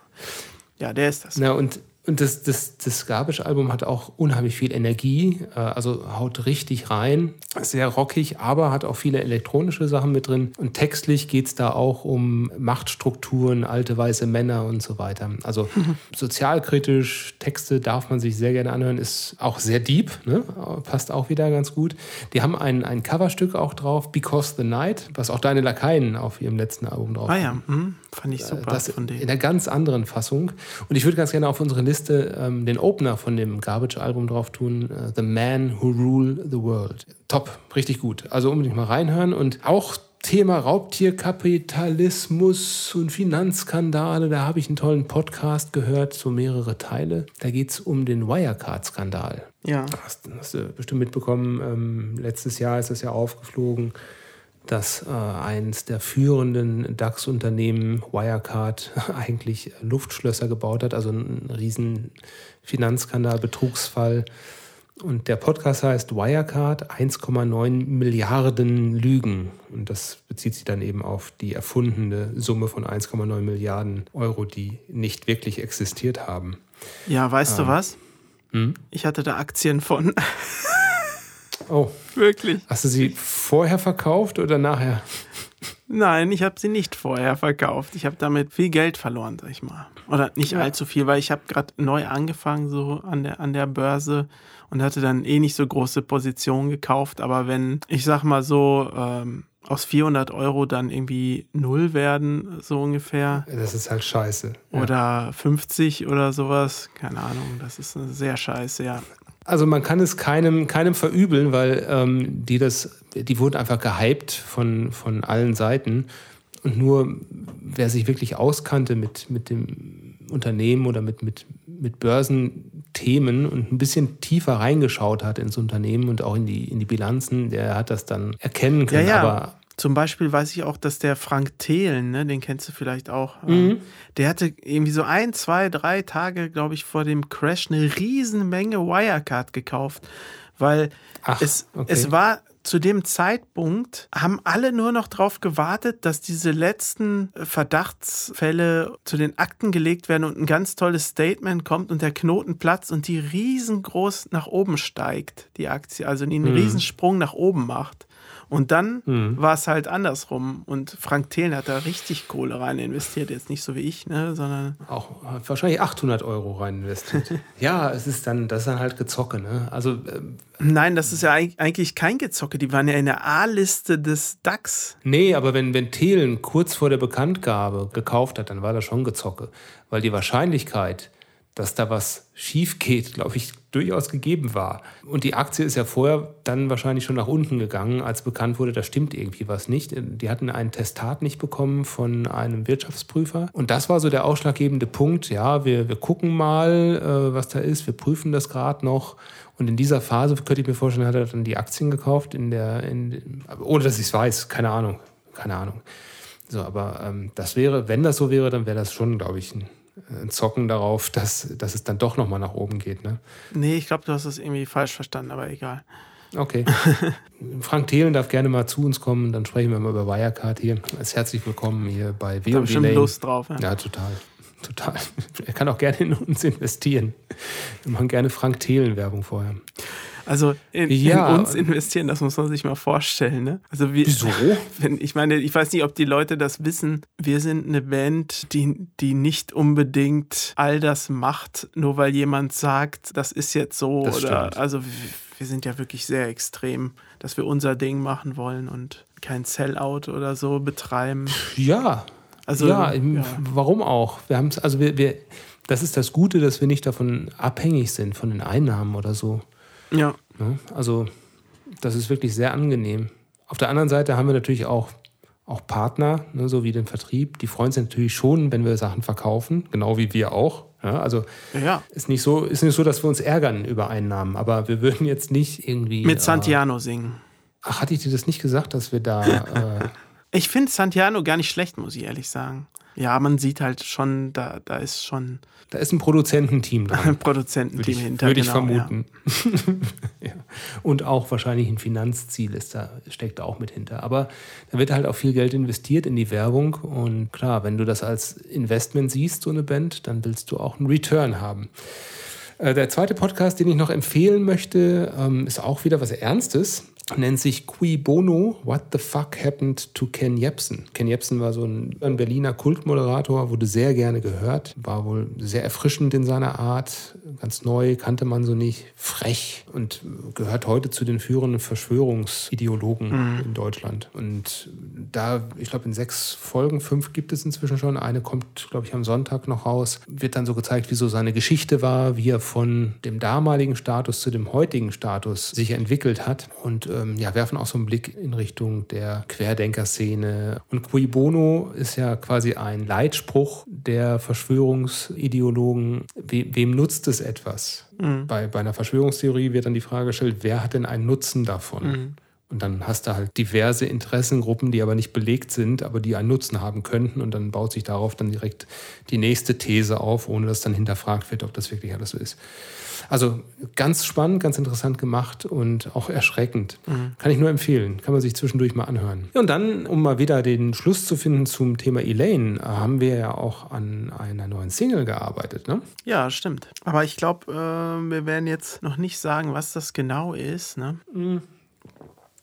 ja, der ist das. Na, und und das, das, das Garbage-Album hat auch unheimlich viel Energie, äh, also haut richtig rein, sehr rockig, aber hat auch viele elektronische Sachen mit drin. Und textlich geht es da auch um Machtstrukturen, alte weiße Männer und so weiter. Also sozialkritisch, Texte darf man sich sehr gerne anhören, ist auch sehr deep, ne? passt auch wieder ganz gut. Die haben ein, ein Coverstück auch drauf, Because the Night, was auch deine Lakaien auf ihrem letzten Album drauf Ah haben. ja, hm, fand ich super Das von in denen. einer ganz anderen Fassung. Und ich würde ganz gerne auf unsere Liste ähm, den Opener von dem Garbage-Album drauf tun: äh, The Man Who Rule the World. Top, richtig gut. Also unbedingt mal reinhören. Und auch Thema Raubtierkapitalismus und Finanzskandale. Da habe ich einen tollen Podcast gehört, so mehrere Teile. Da geht es um den Wirecard-Skandal. Ja. Hast, hast du bestimmt mitbekommen, ähm, letztes Jahr ist das ja aufgeflogen, dass äh, eines der führenden DAX-Unternehmen, Wirecard, eigentlich Luftschlösser gebaut hat, also ein riesen Finanzskandal, Betrugsfall. Und der Podcast heißt Wirecard 1,9 Milliarden Lügen. Und das bezieht sich dann eben auf die erfundene Summe von 1,9 Milliarden Euro, die nicht wirklich existiert haben. Ja, weißt Ähm. du was? Hm? Ich hatte da Aktien von. Oh, Wirklich? hast du sie vorher verkauft oder nachher? Nein, ich habe sie nicht vorher verkauft. Ich habe damit viel Geld verloren, sag ich mal. Oder nicht Ja. allzu viel, weil ich habe gerade neu angefangen so an der, an der Börse und hatte dann eh nicht so große Positionen gekauft. Aber wenn, ich sag mal so, ähm, aus 400 Euro dann irgendwie null werden, so ungefähr, Das ist halt scheiße. Ja. oder 50 oder sowas, keine Ahnung, das ist sehr scheiße, ja. Also man kann es keinem, keinem verübeln, weil ähm, die das, die wurden einfach gehypt von, von allen Seiten. Und nur wer sich wirklich auskannte mit, mit dem Unternehmen oder mit, mit, mit Börsenthemen und ein bisschen tiefer reingeschaut hat ins Unternehmen und auch in die, in die Bilanzen, der hat das dann erkennen Ja, können. ja. Aber Zum Beispiel weiß ich auch, dass der Frank Thelen, ne, den kennst du vielleicht auch, Mhm. ähm, der hatte irgendwie so ein, zwei, drei Tage, glaube ich, vor dem Crash eine riesen Menge Wirecard gekauft, weil Ach, es, okay. es war zu dem Zeitpunkt, haben alle nur noch darauf gewartet, dass diese letzten Verdachtsfälle zu den Akten gelegt werden und ein ganz tolles Statement kommt und der Knoten platzt und die riesengroß nach oben steigt, die Aktie, also einen Mhm. Riesensprung nach oben macht. Und dann Mhm. war es halt andersrum. Und Frank Thelen hat da richtig Kohle rein investiert. Jetzt nicht so wie ich, ne, sondern auch wahrscheinlich 800 Euro rein investiert. ja, es ist dann, das ist dann halt gezocke. Ne? Also ähm, nein, das ist ja eig- eigentlich kein Gezocke. Die waren ja in der A-Liste des DAX. Nee, aber wenn, wenn Thelen kurz vor der Bekanntgabe gekauft hat, dann war das schon gezocke. Weil die Wahrscheinlichkeit, dass da was schief geht, glaube ich, durchaus gegeben war. Und die Aktie ist ja vorher dann wahrscheinlich schon nach unten gegangen, als bekannt wurde, da stimmt irgendwie was nicht. Die hatten ein Testat nicht bekommen von einem Wirtschaftsprüfer. Und das war so der ausschlaggebende Punkt. Ja, wir, wir gucken mal, äh, was da ist. Wir prüfen das gerade noch. Und in dieser Phase könnte ich mir vorstellen, hat er dann die Aktien gekauft, in der, in, ohne dass ich es weiß. Keine Ahnung. Keine Ahnung. So, aber ähm, das wäre, wenn das so wäre, dann wäre das schon, glaube ich, ein, Zocken darauf, dass, dass es dann doch nochmal nach oben geht. Ne? Nee, ich glaube, du hast es irgendwie falsch verstanden, aber egal. Okay. Frank Thelen darf gerne mal zu uns kommen, dann sprechen wir mal über Wirecard hier. Er ist herzlich willkommen hier bei habe WoW ich schon Lane. Lust drauf. Ja. Ja, total. Total. Er kann auch gerne in uns investieren. Wir machen gerne Frank Thelen Werbung vorher. Also in, Ja. in uns investieren, das muss man sich mal vorstellen. Ne? Also wir, Wieso? Wenn, ich meine, ich weiß nicht, ob die Leute das wissen. Wir sind eine Band, die, die nicht unbedingt all das macht, nur weil jemand sagt, das ist jetzt so. Das oder stimmt. also wir, wir sind ja wirklich sehr extrem, dass wir unser Ding machen wollen und kein Sellout oder so betreiben. Ja. Also, ja, ja. warum auch? Wir haben also wir, wir, das ist das Gute, dass wir nicht davon abhängig sind, von den Einnahmen oder so. Ja. Ne? Also, das ist wirklich sehr angenehm. Auf der anderen Seite haben wir natürlich auch, auch Partner, ne, so wie den Vertrieb. Die freuen sich natürlich schon, wenn wir Sachen verkaufen, genau wie wir auch. Ja, also Ja, ist nicht, so, ist nicht so, dass wir uns ärgern über Einnahmen, aber wir würden jetzt nicht irgendwie. Mit äh, Santiano singen. Ach, hatte ich dir das nicht gesagt, dass wir da. Äh, Ich finde Santiano gar nicht schlecht, muss ich ehrlich sagen. Ja, man sieht halt schon, da, da ist schon da ist ein Produzententeam dran. ein Produzententeam hinter. würde ich genau, vermuten. ja. Und auch wahrscheinlich ein Finanzziel ist da, steckt da auch mit hinter. Aber da wird halt auch viel Geld investiert in die Werbung. Und klar, wenn du das als Investment siehst, so eine Band, dann willst du auch einen Return haben. Äh, Der zweite Podcast, den ich noch empfehlen möchte, ähm, ist auch wieder was Ernstes. Nennt sich Qui Bono, What the Fuck Happened to Ken Jebsen. Ken Jebsen war so ein, ein Berliner Kultmoderator, wurde sehr gerne gehört, war wohl sehr erfrischend in seiner Art, ganz neu, kannte man so nicht, frech und gehört heute zu den führenden Verschwörungsideologen in Deutschland. Und da, ich glaube, in sechs Folgen, fünf gibt es inzwischen schon, eine kommt, glaube ich, am Sonntag noch raus, wird dann so gezeigt, wie so seine Geschichte war, wie er von dem damaligen Status zu dem heutigen Status sich entwickelt hat und ähm, ja, werfen auch so einen Blick in Richtung der Querdenker-Szene. Und Cui Bono ist ja quasi ein Leitspruch der Verschwörungsideologen. We wem nutzt es etwas? Bei, bei einer Verschwörungstheorie wird dann die Frage gestellt, wer hat denn einen Nutzen davon? Und dann hast du halt diverse Interessengruppen, die aber nicht belegt sind, aber die einen Nutzen haben könnten. Und dann baut sich darauf dann direkt die nächste These auf, ohne dass dann hinterfragt wird, ob das wirklich alles so ist. Also ganz spannend, ganz interessant gemacht und auch erschreckend. Kann ich nur empfehlen. Kann man sich zwischendurch mal anhören. Ja, und dann, um mal wieder den Schluss zu finden zum Thema Elaine, haben wir ja auch an einer neuen Single gearbeitet. Ne? Ja, stimmt. Aber ich glaube, äh, wir werden jetzt noch nicht sagen, was das genau ist. Ne?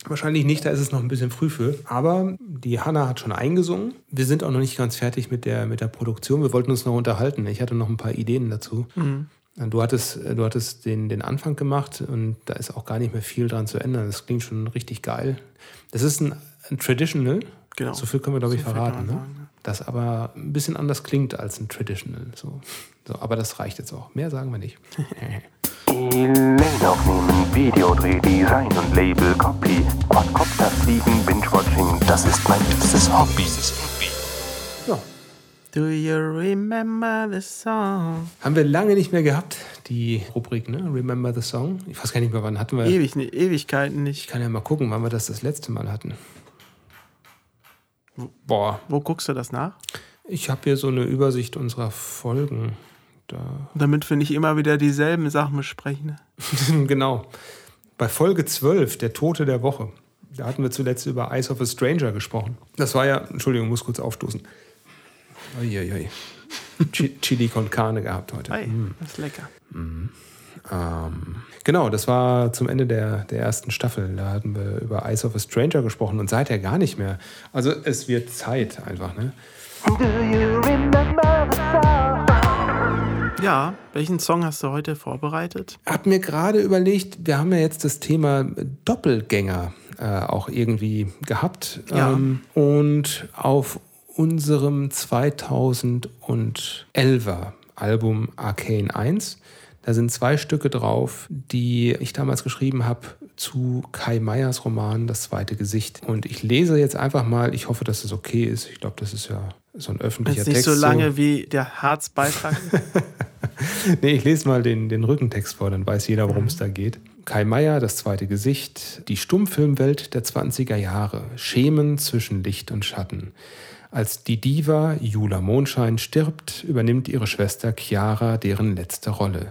Wahrscheinlich nicht, da ist es noch ein bisschen früh für. Aber die Hanna hat schon eingesungen. Wir sind auch noch nicht ganz fertig mit der, mit der Produktion. Wir wollten uns noch unterhalten. Ich hatte noch ein paar Ideen dazu. Du hattest, du hattest den, den Anfang gemacht und da ist auch gar nicht mehr viel dran zu ändern. Das klingt schon richtig geil. Das ist ein, ein Traditional. Genau. So viel können wir, glaube ich, So kann verraten. Ne? sagen, ja. Das aber ein bisschen anders klingt als ein Traditional. So. So, aber das reicht jetzt auch. Mehr sagen wir nicht. Elaine aufnehmen, Videodreh, Design und Label, Copy, Quadcopter fliegen, Binge-Watching, das ist mein liebstes Hobby. Ja. Do you remember the song? Haben wir lange nicht mehr gehabt, die Rubrik, ne? Remember the Song. Ich weiß gar nicht mehr, wann hatten wir. Ewig, ne, Ewigkeiten Ich nicht. kann ja mal gucken, wann wir das das letzte Mal hatten. Boah, Wo guckst du das nach? ich habe hier so eine Übersicht unserer Folgen. Da. Damit wir nicht immer wieder dieselben Sachen besprechen. genau. Bei Folge 12, der Tote der Woche, da hatten wir zuletzt über Eyes of a Stranger gesprochen. Das war ja, Entschuldigung, muss kurz aufstoßen. Uiuiui. Chi- Chili con Carne gehabt heute. Hey, das ist lecker. Ähm, genau, das war zum Ende der, der ersten Staffel. Da hatten wir über Eyes of a Stranger gesprochen und seither gar nicht mehr. Also es wird Zeit einfach, ne? Ja, welchen Song hast du heute vorbereitet? Hab mir gerade überlegt, wir haben ja jetzt das Thema Doppelgänger äh, auch irgendwie gehabt. Ja. Ähm, und auf unserem 2011er Album Arcane 1, da sind zwei Stücke drauf, die ich damals geschrieben habe zu Kai Meyers Roman Das zweite Gesicht. Und ich lese jetzt einfach mal, ich hoffe, dass es okay ist. Ich glaube, das ist ja so ein öffentlicher Jetzt nicht Text. so lange wie der Harzbeitrag. Nee, ich lese mal den, den Rückentext vor, dann weiß jeder, worum es da geht. Kai Meier, das zweite Gesicht, die Stummfilmwelt der 20er Jahre, Schemen zwischen Licht und Schatten. Als die Diva Jula Mondschein stirbt, übernimmt ihre Schwester Chiara deren letzte Rolle.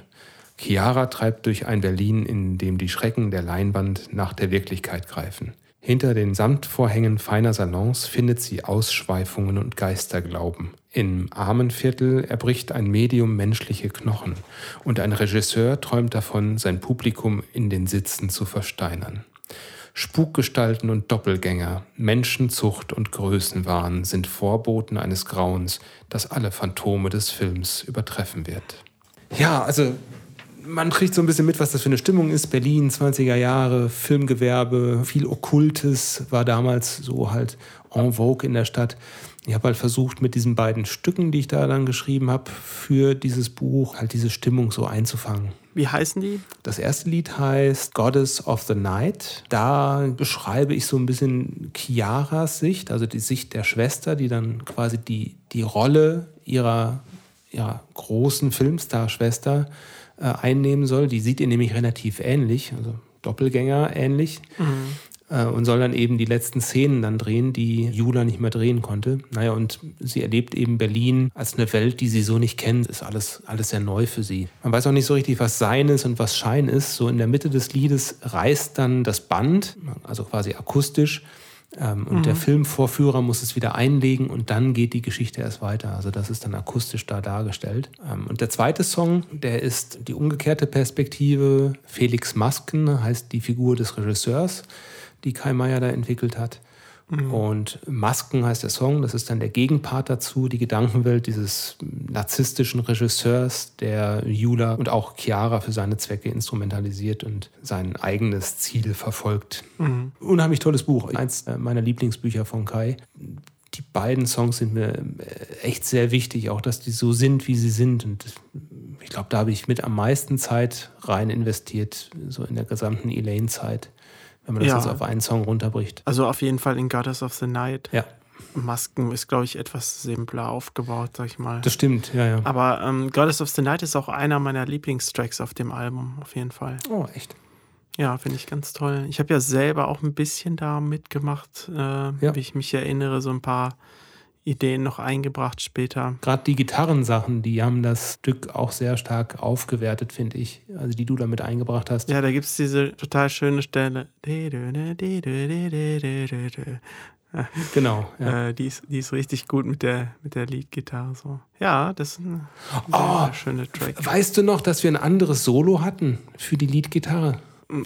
Chiara treibt durch ein Berlin, in dem die Schrecken der Leinwand nach der Wirklichkeit greifen. Hinter den Samtvorhängen feiner Salons findet sie Ausschweifungen und Geisterglauben. Im Armenviertel erbricht ein Medium menschliche Knochen und ein Regisseur träumt davon, sein Publikum in den Sitzen zu versteinern. Spukgestalten und Doppelgänger, Menschenzucht und Größenwahn sind Vorboten eines Grauens, das alle Phantome des Films übertreffen wird. Ja, also man kriegt so ein bisschen mit, was das für eine Stimmung ist. Berlin, 20er Jahre, Filmgewerbe, viel Okkultes war damals so halt en vogue in der Stadt. Ich habe halt versucht, mit diesen beiden Stücken, die ich da dann geschrieben habe, für dieses Buch halt diese Stimmung so einzufangen. Wie heißen die? Das erste Lied heißt Goddess of the Night. Da beschreibe ich so ein bisschen Chiaras Sicht, also die Sicht der Schwester, die dann quasi die, die Rolle ihrer ja, großen Filmstar-Schwester äh, einnehmen soll. Die sieht ihr nämlich relativ ähnlich, also Doppelgänger ähnlich. äh, und soll dann eben die letzten Szenen dann drehen, die Jula nicht mehr drehen konnte. Naja, und sie erlebt eben Berlin als eine Welt, die sie so nicht kennt. Ist alles, alles sehr neu für sie. Man weiß auch nicht so richtig, was Sein ist und was Schein ist. So in der Mitte des Liedes reißt dann das Band, also quasi akustisch. Ähm, und mhm. der Filmvorführer muss es wieder einlegen und dann geht die Geschichte erst weiter. Also das ist dann akustisch da dargestellt. Ähm, und der zweite Song, der ist die umgekehrte Perspektive. Felix Masken heißt die Figur des Regisseurs die Kai Meier da entwickelt hat. Mhm. Und Masken heißt der Song, das ist dann der Gegenpart dazu, die Gedankenwelt dieses narzisstischen Regisseurs, der Jula und auch Chiara für seine Zwecke instrumentalisiert und sein eigenes Ziel verfolgt. Mhm. Unheimlich tolles Buch, eins meiner Lieblingsbücher von Kai. Die beiden Songs sind mir äh, echt sehr wichtig, auch dass die so sind, wie sie sind. Und ich glaube, da habe ich mit am meisten Zeit rein investiert, so in der gesamten Elaine-Zeit wenn man das ja. jetzt auf einen Song runterbricht. Also auf jeden Fall in Goddess of the Night. Ja. Masken ist, glaube ich, etwas simpler aufgebaut, sag ich mal. Das stimmt, ja, ja. Aber ähm, Goddess of the Night ist auch einer meiner Lieblingstracks auf dem Album, auf jeden Fall. Oh, echt? Ja, finde ich ganz toll. Ich habe ja selber auch ein bisschen da mitgemacht, äh, ja. wie ich mich erinnere, so ein paar Ideen noch eingebracht später. Gerade die Gitarrensachen, die haben das Stück auch sehr stark aufgewertet, finde ich. Also die du damit eingebracht hast. Ja, da gibt es diese total schöne Stelle. Genau. Ja. Äh, die, ist, die ist richtig gut mit der, mit der Leadgitarre. So. Ja, das ist ein oh, schöner Track. Weißt du noch, dass wir ein anderes Solo hatten für die Leadgitarre?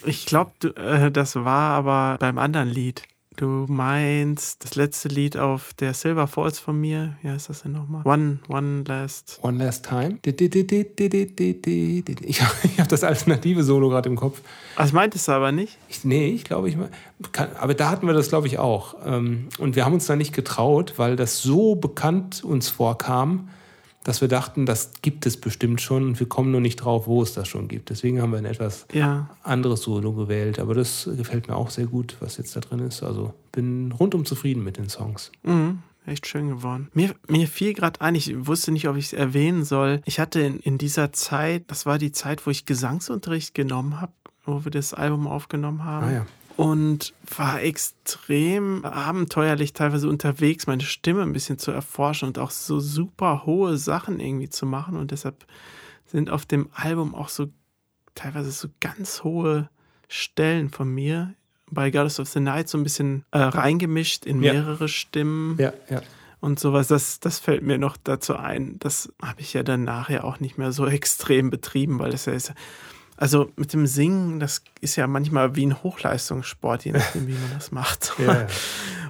Ich glaube, äh, das war aber beim anderen Lied. Du meinst das letzte Lied auf der Silver Falls von mir. Wie heißt das denn nochmal? One, one Last. One Last Time. Ich, habe das alternative Solo gerade im Kopf. Das meintest du aber nicht? Ich, nee, ich glaube, ich kann, aber da hatten wir das, glaube ich, auch. Ähm, und wir haben uns da nicht getraut, weil das so bekannt uns vorkam dass wir dachten, das gibt es bestimmt schon und wir kommen nur nicht drauf, wo es das schon gibt. Deswegen haben wir ein etwas ja. anderes Solo gewählt. Aber das gefällt mir auch sehr gut, was jetzt da drin ist. Also bin rundum zufrieden mit den Songs. Mhm. Echt schön geworden. Mir, mir fiel gerade ein, ich wusste nicht, ob ich es erwähnen soll. Ich hatte in, in dieser Zeit, das war die Zeit, wo ich Gesangsunterricht genommen habe, wo wir das Album aufgenommen haben. Ah, ja und war extrem abenteuerlich teilweise unterwegs, meine Stimme ein bisschen zu erforschen und auch so super hohe Sachen irgendwie zu machen. Und deshalb sind auf dem Album auch so teilweise so ganz hohe Stellen von mir bei Goddess of the Night so ein bisschen äh, reingemischt in mehrere ja. Stimmen. Ja, ja. Und sowas, das, das fällt mir noch dazu ein. Das habe ich ja dann nachher auch nicht mehr so extrem betrieben, weil das ja ist also mit dem Singen, das ist ja manchmal wie ein Hochleistungssport, je nachdem, wie man das macht. Ja.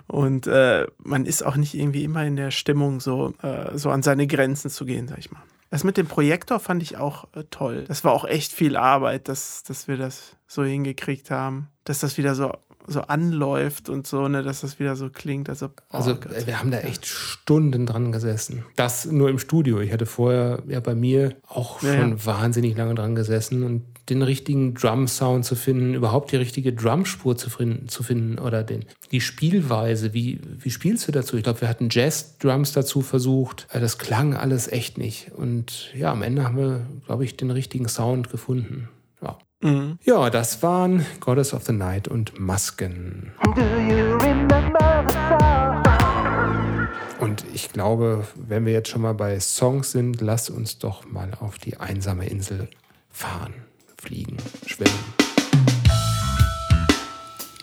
Und äh, man ist auch nicht irgendwie immer in der Stimmung, so, äh, so an seine Grenzen zu gehen, sag ich mal. Das mit dem Projektor fand ich auch äh, toll. Das war auch echt viel Arbeit, dass, dass wir das so hingekriegt haben. Dass das wieder so so anläuft und so, ne, dass das wieder so klingt. Also, oh also Gott. wir haben da echt Stunden dran gesessen. Das nur im Studio. Ich hatte vorher ja bei mir auch schon ja, ja. wahnsinnig lange dran gesessen und den richtigen Drum-Sound zu finden, überhaupt die richtige Drumspur zu, finden, zu finden oder den, die Spielweise. Wie, wie spielst du dazu? Ich glaube, wir hatten Jazz-Drums dazu versucht. Äh, das klang alles echt nicht. Und ja, am Ende haben wir, glaube ich, den richtigen Sound gefunden. Ja. Mhm. Ja, das waren Goddess of the Night und Masken. Und ich glaube, wenn wir jetzt schon mal bei Songs sind, lass uns doch mal auf die einsame Insel fahren, fliegen, schwimmen.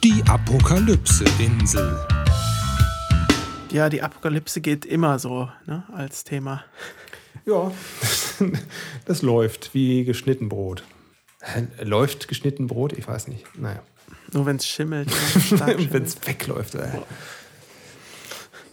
Die Apokalypse-Insel. Ja, die Apokalypse geht immer so ne, als Thema. Ja, das läuft wie geschnitten Brot. Läuft geschnitten Brot? Ich weiß nicht. Naja. Nur wenn es schimmelt. wenn es wegläuft. Ey.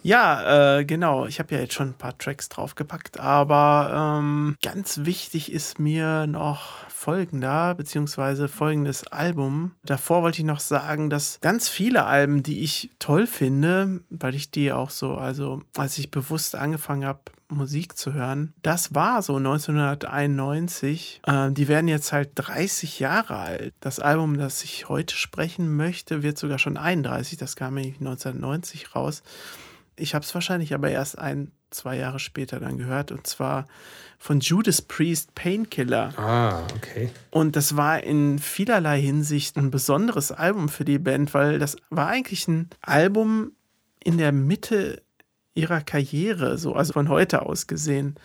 Ja, äh, genau. Ich habe ja jetzt schon ein paar Tracks draufgepackt, aber ähm, ganz wichtig ist mir noch folgender, beziehungsweise folgendes Album. Davor wollte ich noch sagen, dass ganz viele Alben, die ich toll finde, weil ich die auch so, also als ich bewusst angefangen habe, Musik zu hören. Das war so 1991. Äh, die werden jetzt halt 30 Jahre alt. Das Album, das ich heute sprechen möchte, wird sogar schon 31. Das kam nämlich 1990 raus. Ich habe es wahrscheinlich aber erst ein, zwei Jahre später dann gehört. Und zwar von Judas Priest Painkiller. Ah, okay. Und das war in vielerlei Hinsicht ein besonderes Album für die Band, weil das war eigentlich ein Album in der Mitte ihrer Karriere, so also von heute aus gesehen,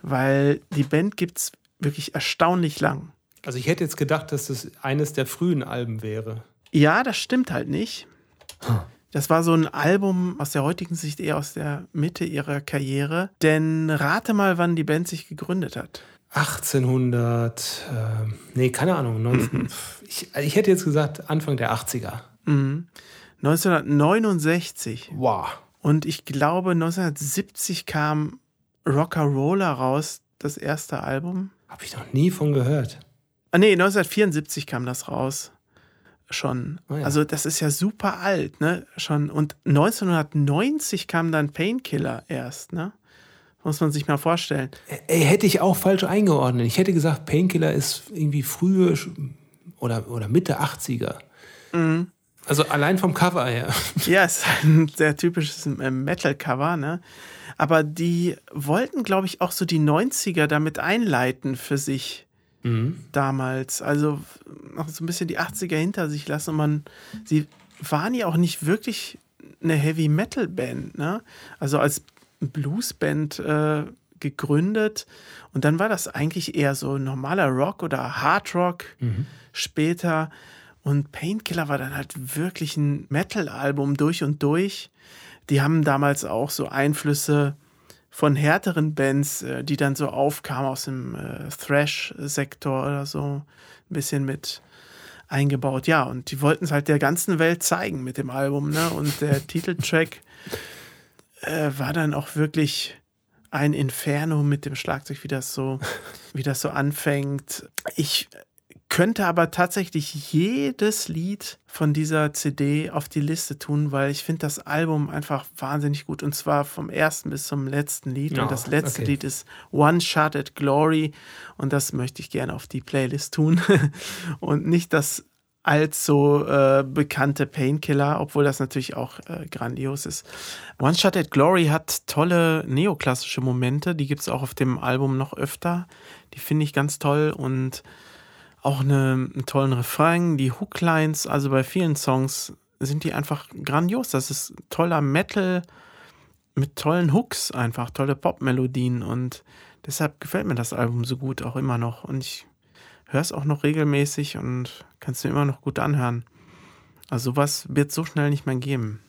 weil die Band gibt es wirklich erstaunlich lang. Also ich hätte jetzt gedacht, dass das eines der frühen Alben wäre. Ja, das stimmt halt nicht. Das war so ein Album aus der heutigen Sicht eher aus der Mitte ihrer Karriere. Denn rate mal, wann die Band sich gegründet hat. 1800, äh, nee, keine Ahnung, 19, ich, ich hätte jetzt gesagt Anfang der 80er. 1969. Wow. Und ich glaube, 1970 kam Rock'n'Roller raus, das erste Album. Habe ich noch nie von gehört. Ah, nee, 1974 kam das raus. Schon. Oh ja. Also, das ist ja super alt, ne? Schon. Und 1990 kam dann Painkiller erst, ne? Muss man sich mal vorstellen. Ey, hätte ich auch falsch eingeordnet. Ich hätte gesagt, Painkiller ist irgendwie frühe oder, oder Mitte 80er. Also allein vom Cover her. Ja, es ist ein sehr typisches äh, Metal-Cover, ne? Aber die wollten, glaube ich, auch so die 90er damit einleiten für sich damals. Also noch so ein bisschen die 80er hinter sich lassen. Und man, sie waren ja auch nicht wirklich eine Heavy-Metal-Band, ne? Also als Blues-Band äh, gegründet. Und dann war das eigentlich eher so normaler Rock oder Hard Rock später. Und Painkiller war dann halt wirklich ein Metal-Album durch und durch. Die haben damals auch so Einflüsse von härteren Bands, äh, die dann so aufkamen aus dem äh, Thrash-Sektor oder so, ein bisschen mit eingebaut. Ja, und die wollten es halt der ganzen Welt zeigen mit dem Album. Ne? Und der Titeltrack äh, war dann auch wirklich ein Inferno mit dem Schlagzeug, wie das so, wie das so anfängt. Ich könnte aber tatsächlich jedes Lied von dieser CD auf die Liste tun, weil ich finde das Album einfach wahnsinnig gut und zwar vom ersten bis zum letzten Lied. Ja, und das letzte okay. Lied ist One Shot at Glory und das möchte ich gerne auf die Playlist tun und nicht das allzu äh, bekannte Painkiller, obwohl das natürlich auch äh, grandios ist. One Shot at Glory hat tolle neoklassische Momente, die gibt es auch auf dem Album noch öfter. Die finde ich ganz toll und auch eine, einen tollen Refrain, die Hooklines, also bei vielen Songs sind die einfach grandios. Das ist toller Metal mit tollen Hooks, einfach tolle Popmelodien und deshalb gefällt mir das Album so gut auch immer noch und ich höre es auch noch regelmäßig und kann es mir immer noch gut anhören. Also sowas wird so schnell nicht mehr geben.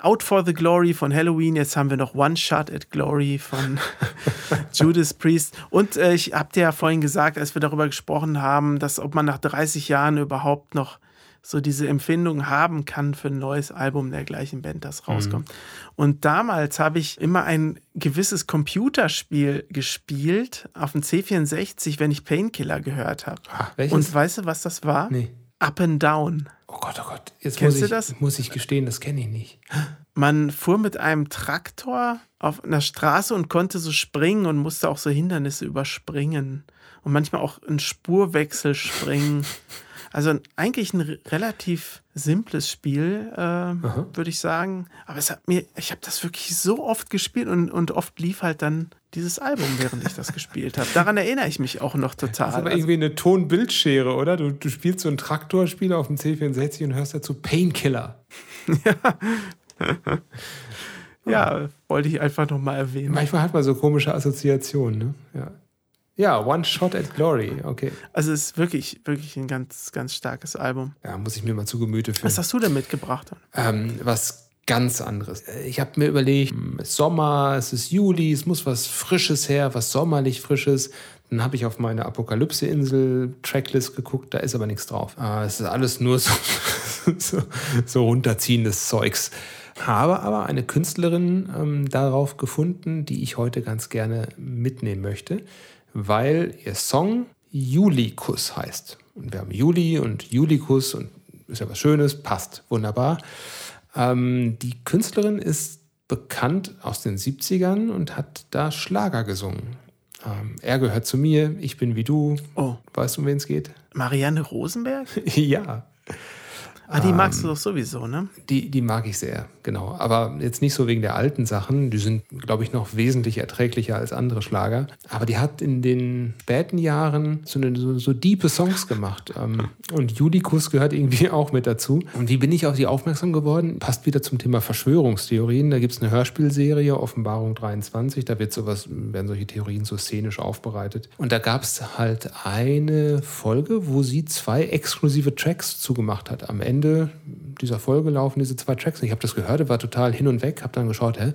Out for the Glory von Halloween. Jetzt haben wir noch One Shot at Glory von Judas Priest. Und äh, ich habe dir ja vorhin gesagt, als wir darüber gesprochen haben, dass ob man nach 30 Jahren überhaupt noch so diese Empfindung haben kann für ein neues Album der gleichen Band, das rauskommt. Und damals habe ich immer ein gewisses Computerspiel gespielt auf dem C64, wenn ich Painkiller gehört habe. welches? Und weißt du, was das war? Nee. Up and Down. Oh Gott, oh Gott. Jetzt Kennst muss du ich, das? muss ich gestehen, das kenne ich nicht. Man fuhr mit einem Traktor auf einer Straße und konnte so springen und musste auch so Hindernisse überspringen. Und manchmal auch einen Spurwechsel springen. Also eigentlich ein re- relativ simples Spiel, äh, würde ich sagen. Aber es hat mir, ich habe das wirklich so oft gespielt und, und oft lief halt dann dieses Album, während ich das gespielt habe. Daran erinnere ich mich auch noch total. Das ist aber Also- irgendwie eine Tonbildschere, oder? Du, du spielst so ein Traktorspiel auf dem C64 und hörst dazu Painkiller. ja, wollte ich einfach noch mal erwähnen. Manchmal hat man so komische Assoziationen, ne? Ja. Ja, One Shot at Glory, okay. Also es ist wirklich, wirklich ein ganz, ganz starkes Album. Ja, muss ich mir mal zu Gemüte führen. Was hast du denn mitgebracht? Ähm, was ganz anderes. Ich habe mir überlegt, hm, es ist Sommer, es ist Juli, es muss was Frisches her, was sommerlich Frisches. Dann habe ich auf meine Apokalypse-Insel-Tracklist geguckt, da ist aber nichts drauf. Äh, es ist alles nur so, so, so runterziehendes Zeugs. Habe aber eine Künstlerin ähm, darauf gefunden, die ich heute ganz gerne mitnehmen möchte, weil ihr Song Julikus heißt. Und wir haben Juli und Julikus und ist ja was Schönes, passt wunderbar. Ähm, die Künstlerin ist bekannt aus den 70ern und hat da Schlager gesungen. Ähm, er gehört zu mir, ich bin wie du. Oh. Weißt du, um wen es geht? Marianne Rosenberg? ja. Ah, die magst du doch sowieso, ne? Die, die mag ich sehr, genau. Aber jetzt nicht so wegen der alten Sachen. Die sind, glaube ich, noch wesentlich erträglicher als andere Schlager. Aber die hat in den späten Jahren so, eine, so, so diepe Songs gemacht. Ähm, und Judikus gehört irgendwie auch mit dazu. Und wie bin ich auf sie aufmerksam geworden? Passt wieder zum Thema Verschwörungstheorien. Da gibt es eine Hörspielserie, Offenbarung 23. Da wird sowas, werden solche Theorien so szenisch aufbereitet. Und da gab es halt eine Folge, wo sie zwei exklusive Tracks zugemacht hat. Am Ende dieser Folge laufen diese zwei Tracks. Ich habe das gehört, war total hin und weg, habe dann geschaut, hä,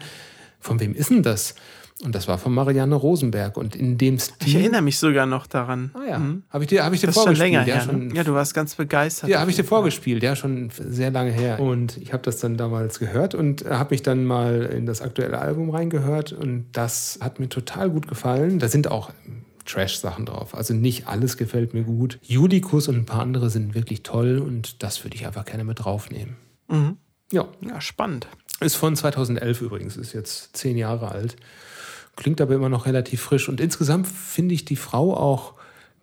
von wem ist denn das? Und das war von Marianne Rosenberg. Und in dem Stil. Ich erinnere mich sogar noch daran. Ah ja. Mhm. Habe ich dir, hab ich dir das ist schon vorgespielt. länger ja, her. schon, ne? Ja, du warst ganz begeistert. ja, habe ich dir vorgespielt, ja, schon sehr lange her. Und ich habe das dann damals gehört und habe mich dann mal in das aktuelle Album reingehört. Und das hat mir total gut gefallen. Da sind auch Trash-Sachen drauf. Also nicht alles gefällt mir gut. Judikus und ein paar andere sind wirklich toll und das würde ich einfach gerne mit draufnehmen. Mhm. Ja, Ja, spannend. ist von 2011 übrigens, ist jetzt zehn Jahre alt. Klingt aber immer noch relativ frisch. Und insgesamt finde ich die Frau auch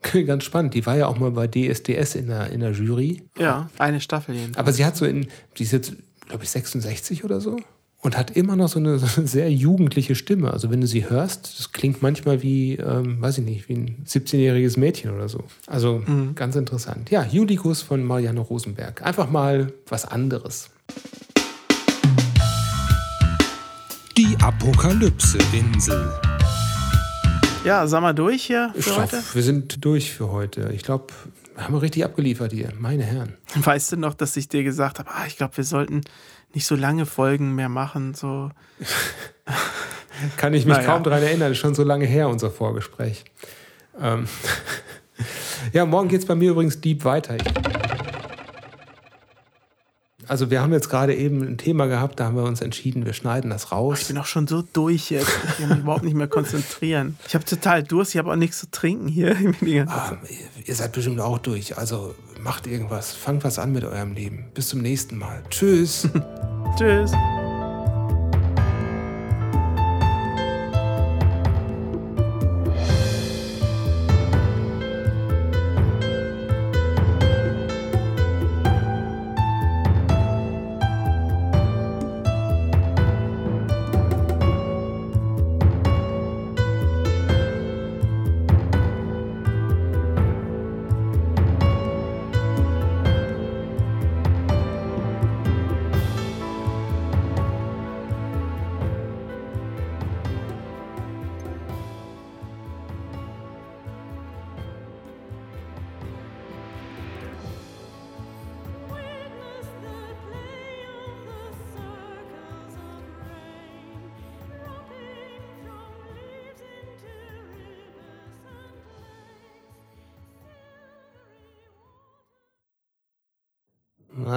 ganz spannend. Die war ja auch mal bei DSDS in der, in der Jury. Ja, eine Staffel jedenfalls. Aber sie hat so in, die ist jetzt, glaube ich, 66 oder so. Und hat immer noch so eine, so eine sehr jugendliche Stimme. Also wenn du sie hörst, das klingt manchmal wie, ähm, weiß ich nicht, wie ein 17-jähriges Mädchen oder so. Also ganz interessant. Ja, Judikus von Marianne Rosenberg. Einfach mal was anderes. Die Apokalypse-Insel. Ja, sag mal durch hier für Schaff, heute. wir sind durch für heute. Ich glaube, wir haben richtig abgeliefert hier. Meine Herren. Weißt du noch, dass ich dir gesagt habe, ah, ich glaube, wir sollten nicht so lange Folgen mehr machen. So. Kann ich mich Naja. kaum daran erinnern. Ist schon so lange her, unser Vorgespräch. Ähm ja, morgen geht es bei mir übrigens deep weiter. Ich also wir haben jetzt gerade eben ein Thema gehabt, da haben wir uns entschieden, wir schneiden das Ich raus. bin auch schon so durch jetzt. Ich kann mich überhaupt nicht mehr konzentrieren. Ich habe total Durst. Ich habe auch nichts zu trinken hier. Ich Ähm, ihr seid bestimmt auch durch. Also macht irgendwas. Fangt was an mit eurem Leben. Bis zum nächsten Mal. Tschüss. Tschüss.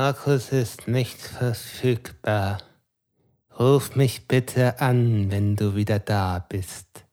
Markus ist nicht verfügbar. Ruf mich bitte an, wenn du wieder da bist.